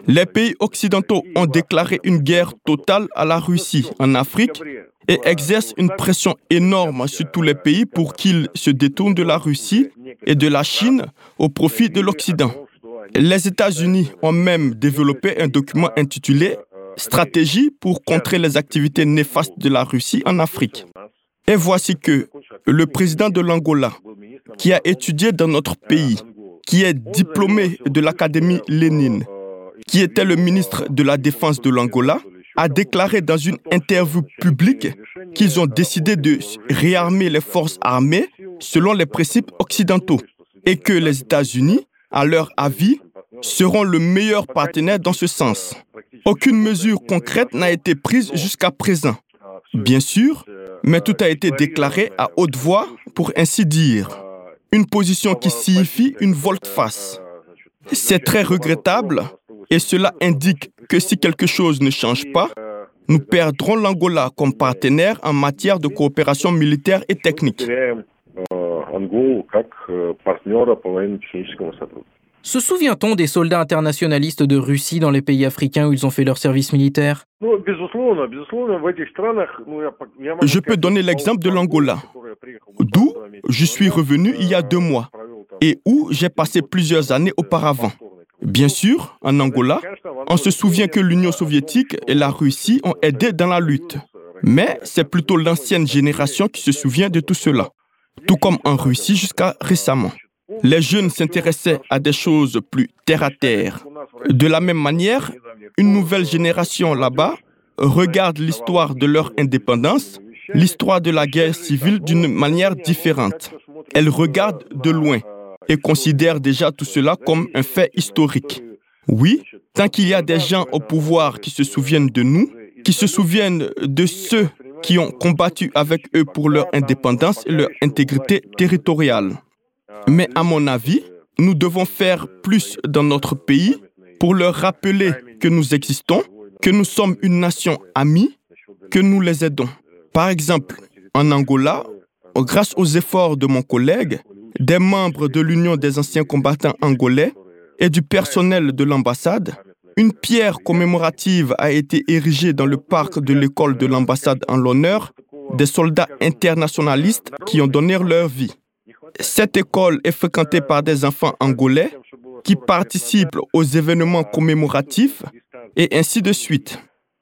Les pays occidentaux ont déclaré une guerre totale à la Russie en Afrique et exercent une pression énorme sur tous les pays pour qu'ils se détournent de la Russie et de la Chine au profit de l'Occident. Les États-Unis ont même développé un document intitulé Stratégie pour contrer les activités néfastes de la Russie en Afrique. Et voici que le président de l'Angola, qui a étudié dans notre pays, qui est diplômé de l'Académie Lénine, qui était le ministre de la Défense de l'Angola, a déclaré dans une interview publique qu'ils ont décidé de réarmer les forces armées selon les principes occidentaux et que les États-Unis, à leur avis, seront le meilleur partenaire dans ce sens. Aucune mesure concrète n'a été prise jusqu'à présent. Bien sûr, mais tout a été déclaré à haute voix, pour ainsi dire. Une position qui signifie une volte-face. C'est très regrettable et cela indique que si quelque chose ne change pas, nous perdrons l'Angola comme partenaire en matière de coopération militaire et technique.
Se souvient-on des soldats internationalistes de Russie dans les pays africains où ils ont fait leur service militaire?
Je peux donner l'exemple de l'Angola, d'où je suis revenu il y a deux mois et où j'ai passé plusieurs années auparavant. Bien sûr, en Angola, on se souvient que l'Union soviétique et la Russie ont aidé dans la lutte. Mais c'est plutôt l'ancienne génération qui se souvient de tout cela, tout comme en Russie jusqu'à récemment. Les jeunes s'intéressaient à des choses plus terre à terre. De la même manière, une nouvelle génération là-bas regarde l'histoire de leur indépendance, l'histoire de la guerre civile d'une manière différente. Elle regarde de loin et considère déjà tout cela comme un fait historique. Oui, tant qu'il y a des gens au pouvoir qui se souviennent de nous, qui se souviennent de ceux qui ont combattu avec eux pour leur indépendance et leur intégrité territoriale. Mais à mon avis, nous devons faire plus dans notre pays pour leur rappeler que nous existons, que nous sommes une nation amie, que nous les aidons. Par exemple, en Angola, grâce aux efforts de mon collègue, des membres de l'Union des anciens combattants angolais et du personnel de l'ambassade, une pierre commémorative a été érigée dans le parc de l'école de l'ambassade en l'honneur des soldats internationalistes qui ont donné leur vie. Cette école est fréquentée par des enfants angolais qui participent aux événements commémoratifs et ainsi de suite.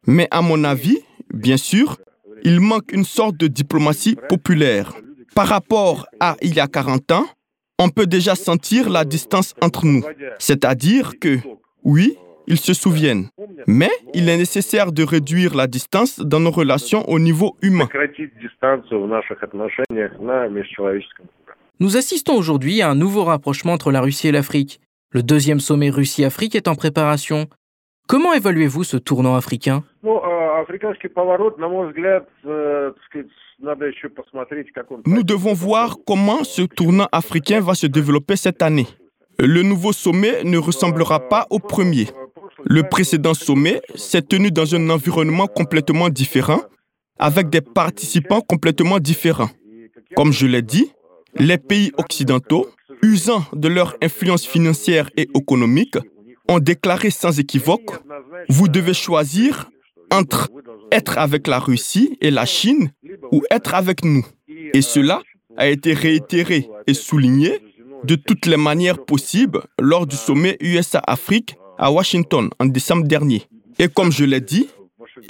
Mais à mon avis, bien sûr, il manque une sorte de diplomatie populaire. Par rapport à il y a 40 ans, on peut déjà sentir la distance entre nous. C'est-à-dire que, oui, ils se souviennent. Mais il est nécessaire de réduire la distance dans nos relations au niveau humain.
Nous assistons aujourd'hui à un nouveau rapprochement entre la Russie et l'Afrique. Le deuxième sommet Russie-Afrique est en préparation. Comment évaluez-vous ce tournant africain?
Nous devons voir comment ce tournant africain va se développer cette année. Le nouveau sommet ne ressemblera pas au premier. Le précédent sommet s'est tenu dans un environnement complètement différent, avec des participants complètement différents. Comme je l'ai dit, les pays occidentaux, usant de leur influence financière et économique, ont déclaré sans équivoque, vous devez choisir entre être avec la Russie et la Chine ou être avec nous. Et cela a été réitéré et souligné de toutes les manières possibles lors du sommet USA-Afrique à Washington en décembre dernier. Et comme je l'ai dit,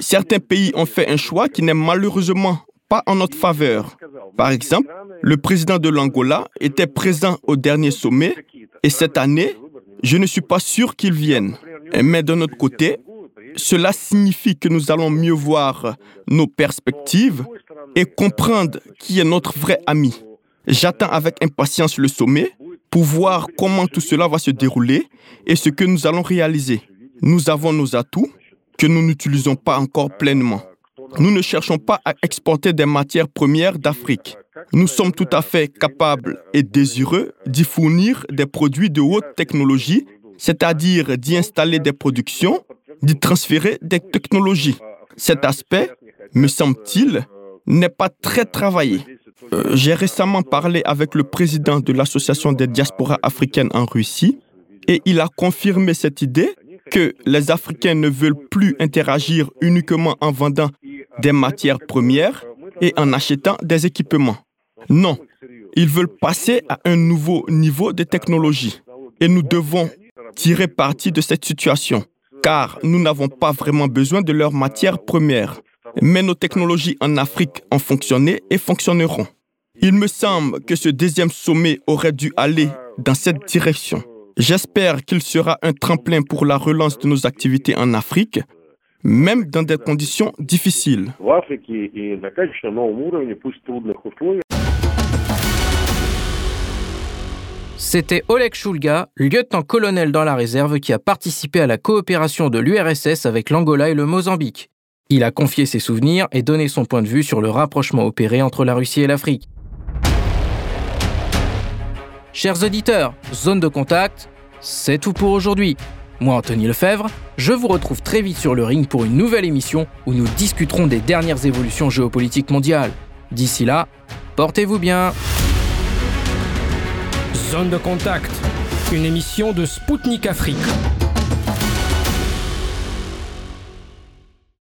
certains pays ont fait un choix qui n'est malheureusement pas en notre faveur. Par exemple, le président de l'Angola était présent au dernier sommet et cette année, je ne suis pas sûr qu'il vienne. Mais de notre côté, cela signifie que nous allons mieux voir nos perspectives et comprendre qui est notre vrai ami. J'attends avec impatience le sommet pour voir comment tout cela va se dérouler et ce que nous allons réaliser. Nous avons nos atouts que nous n'utilisons pas encore pleinement. Nous ne cherchons pas à exporter des matières premières d'Afrique. Nous sommes tout à fait capables et désireux d'y fournir des produits de haute technologie, c'est-à-dire d'y installer des productions, d'y transférer des technologies. Cet aspect, me semble-t-il, n'est pas très travaillé. Euh, j'ai récemment parlé avec le président de l'Association des diasporas africaines en Russie et il a confirmé cette idée que les Africains ne veulent plus interagir uniquement en vendant des matières premières et en achetant des équipements. Non, ils veulent passer à un nouveau niveau de technologie. Et nous devons tirer parti de cette situation, car nous n'avons pas vraiment besoin de leurs matières premières. Mais nos technologies en Afrique ont fonctionné et fonctionneront. Il me semble que ce deuxième sommet aurait dû aller dans cette direction. J'espère qu'il sera un tremplin pour la relance de nos activités en Afrique, même dans des conditions difficiles.
C'était Oleg Shulga, lieutenant-colonel dans la réserve qui a participé à la coopération de l'URSS avec l'Angola et le Mozambique. Il a confié ses souvenirs et donné son point de vue sur le rapprochement opéré entre la Russie et l'Afrique. Chers auditeurs, zone de contact, c'est tout pour aujourd'hui. Moi, Anthony Lefebvre, je vous retrouve très vite sur le ring pour une nouvelle émission où nous discuterons des dernières évolutions géopolitiques mondiales. D'ici là, portez-vous bien.
Zone de contact, une émission de Spoutnik Afrique.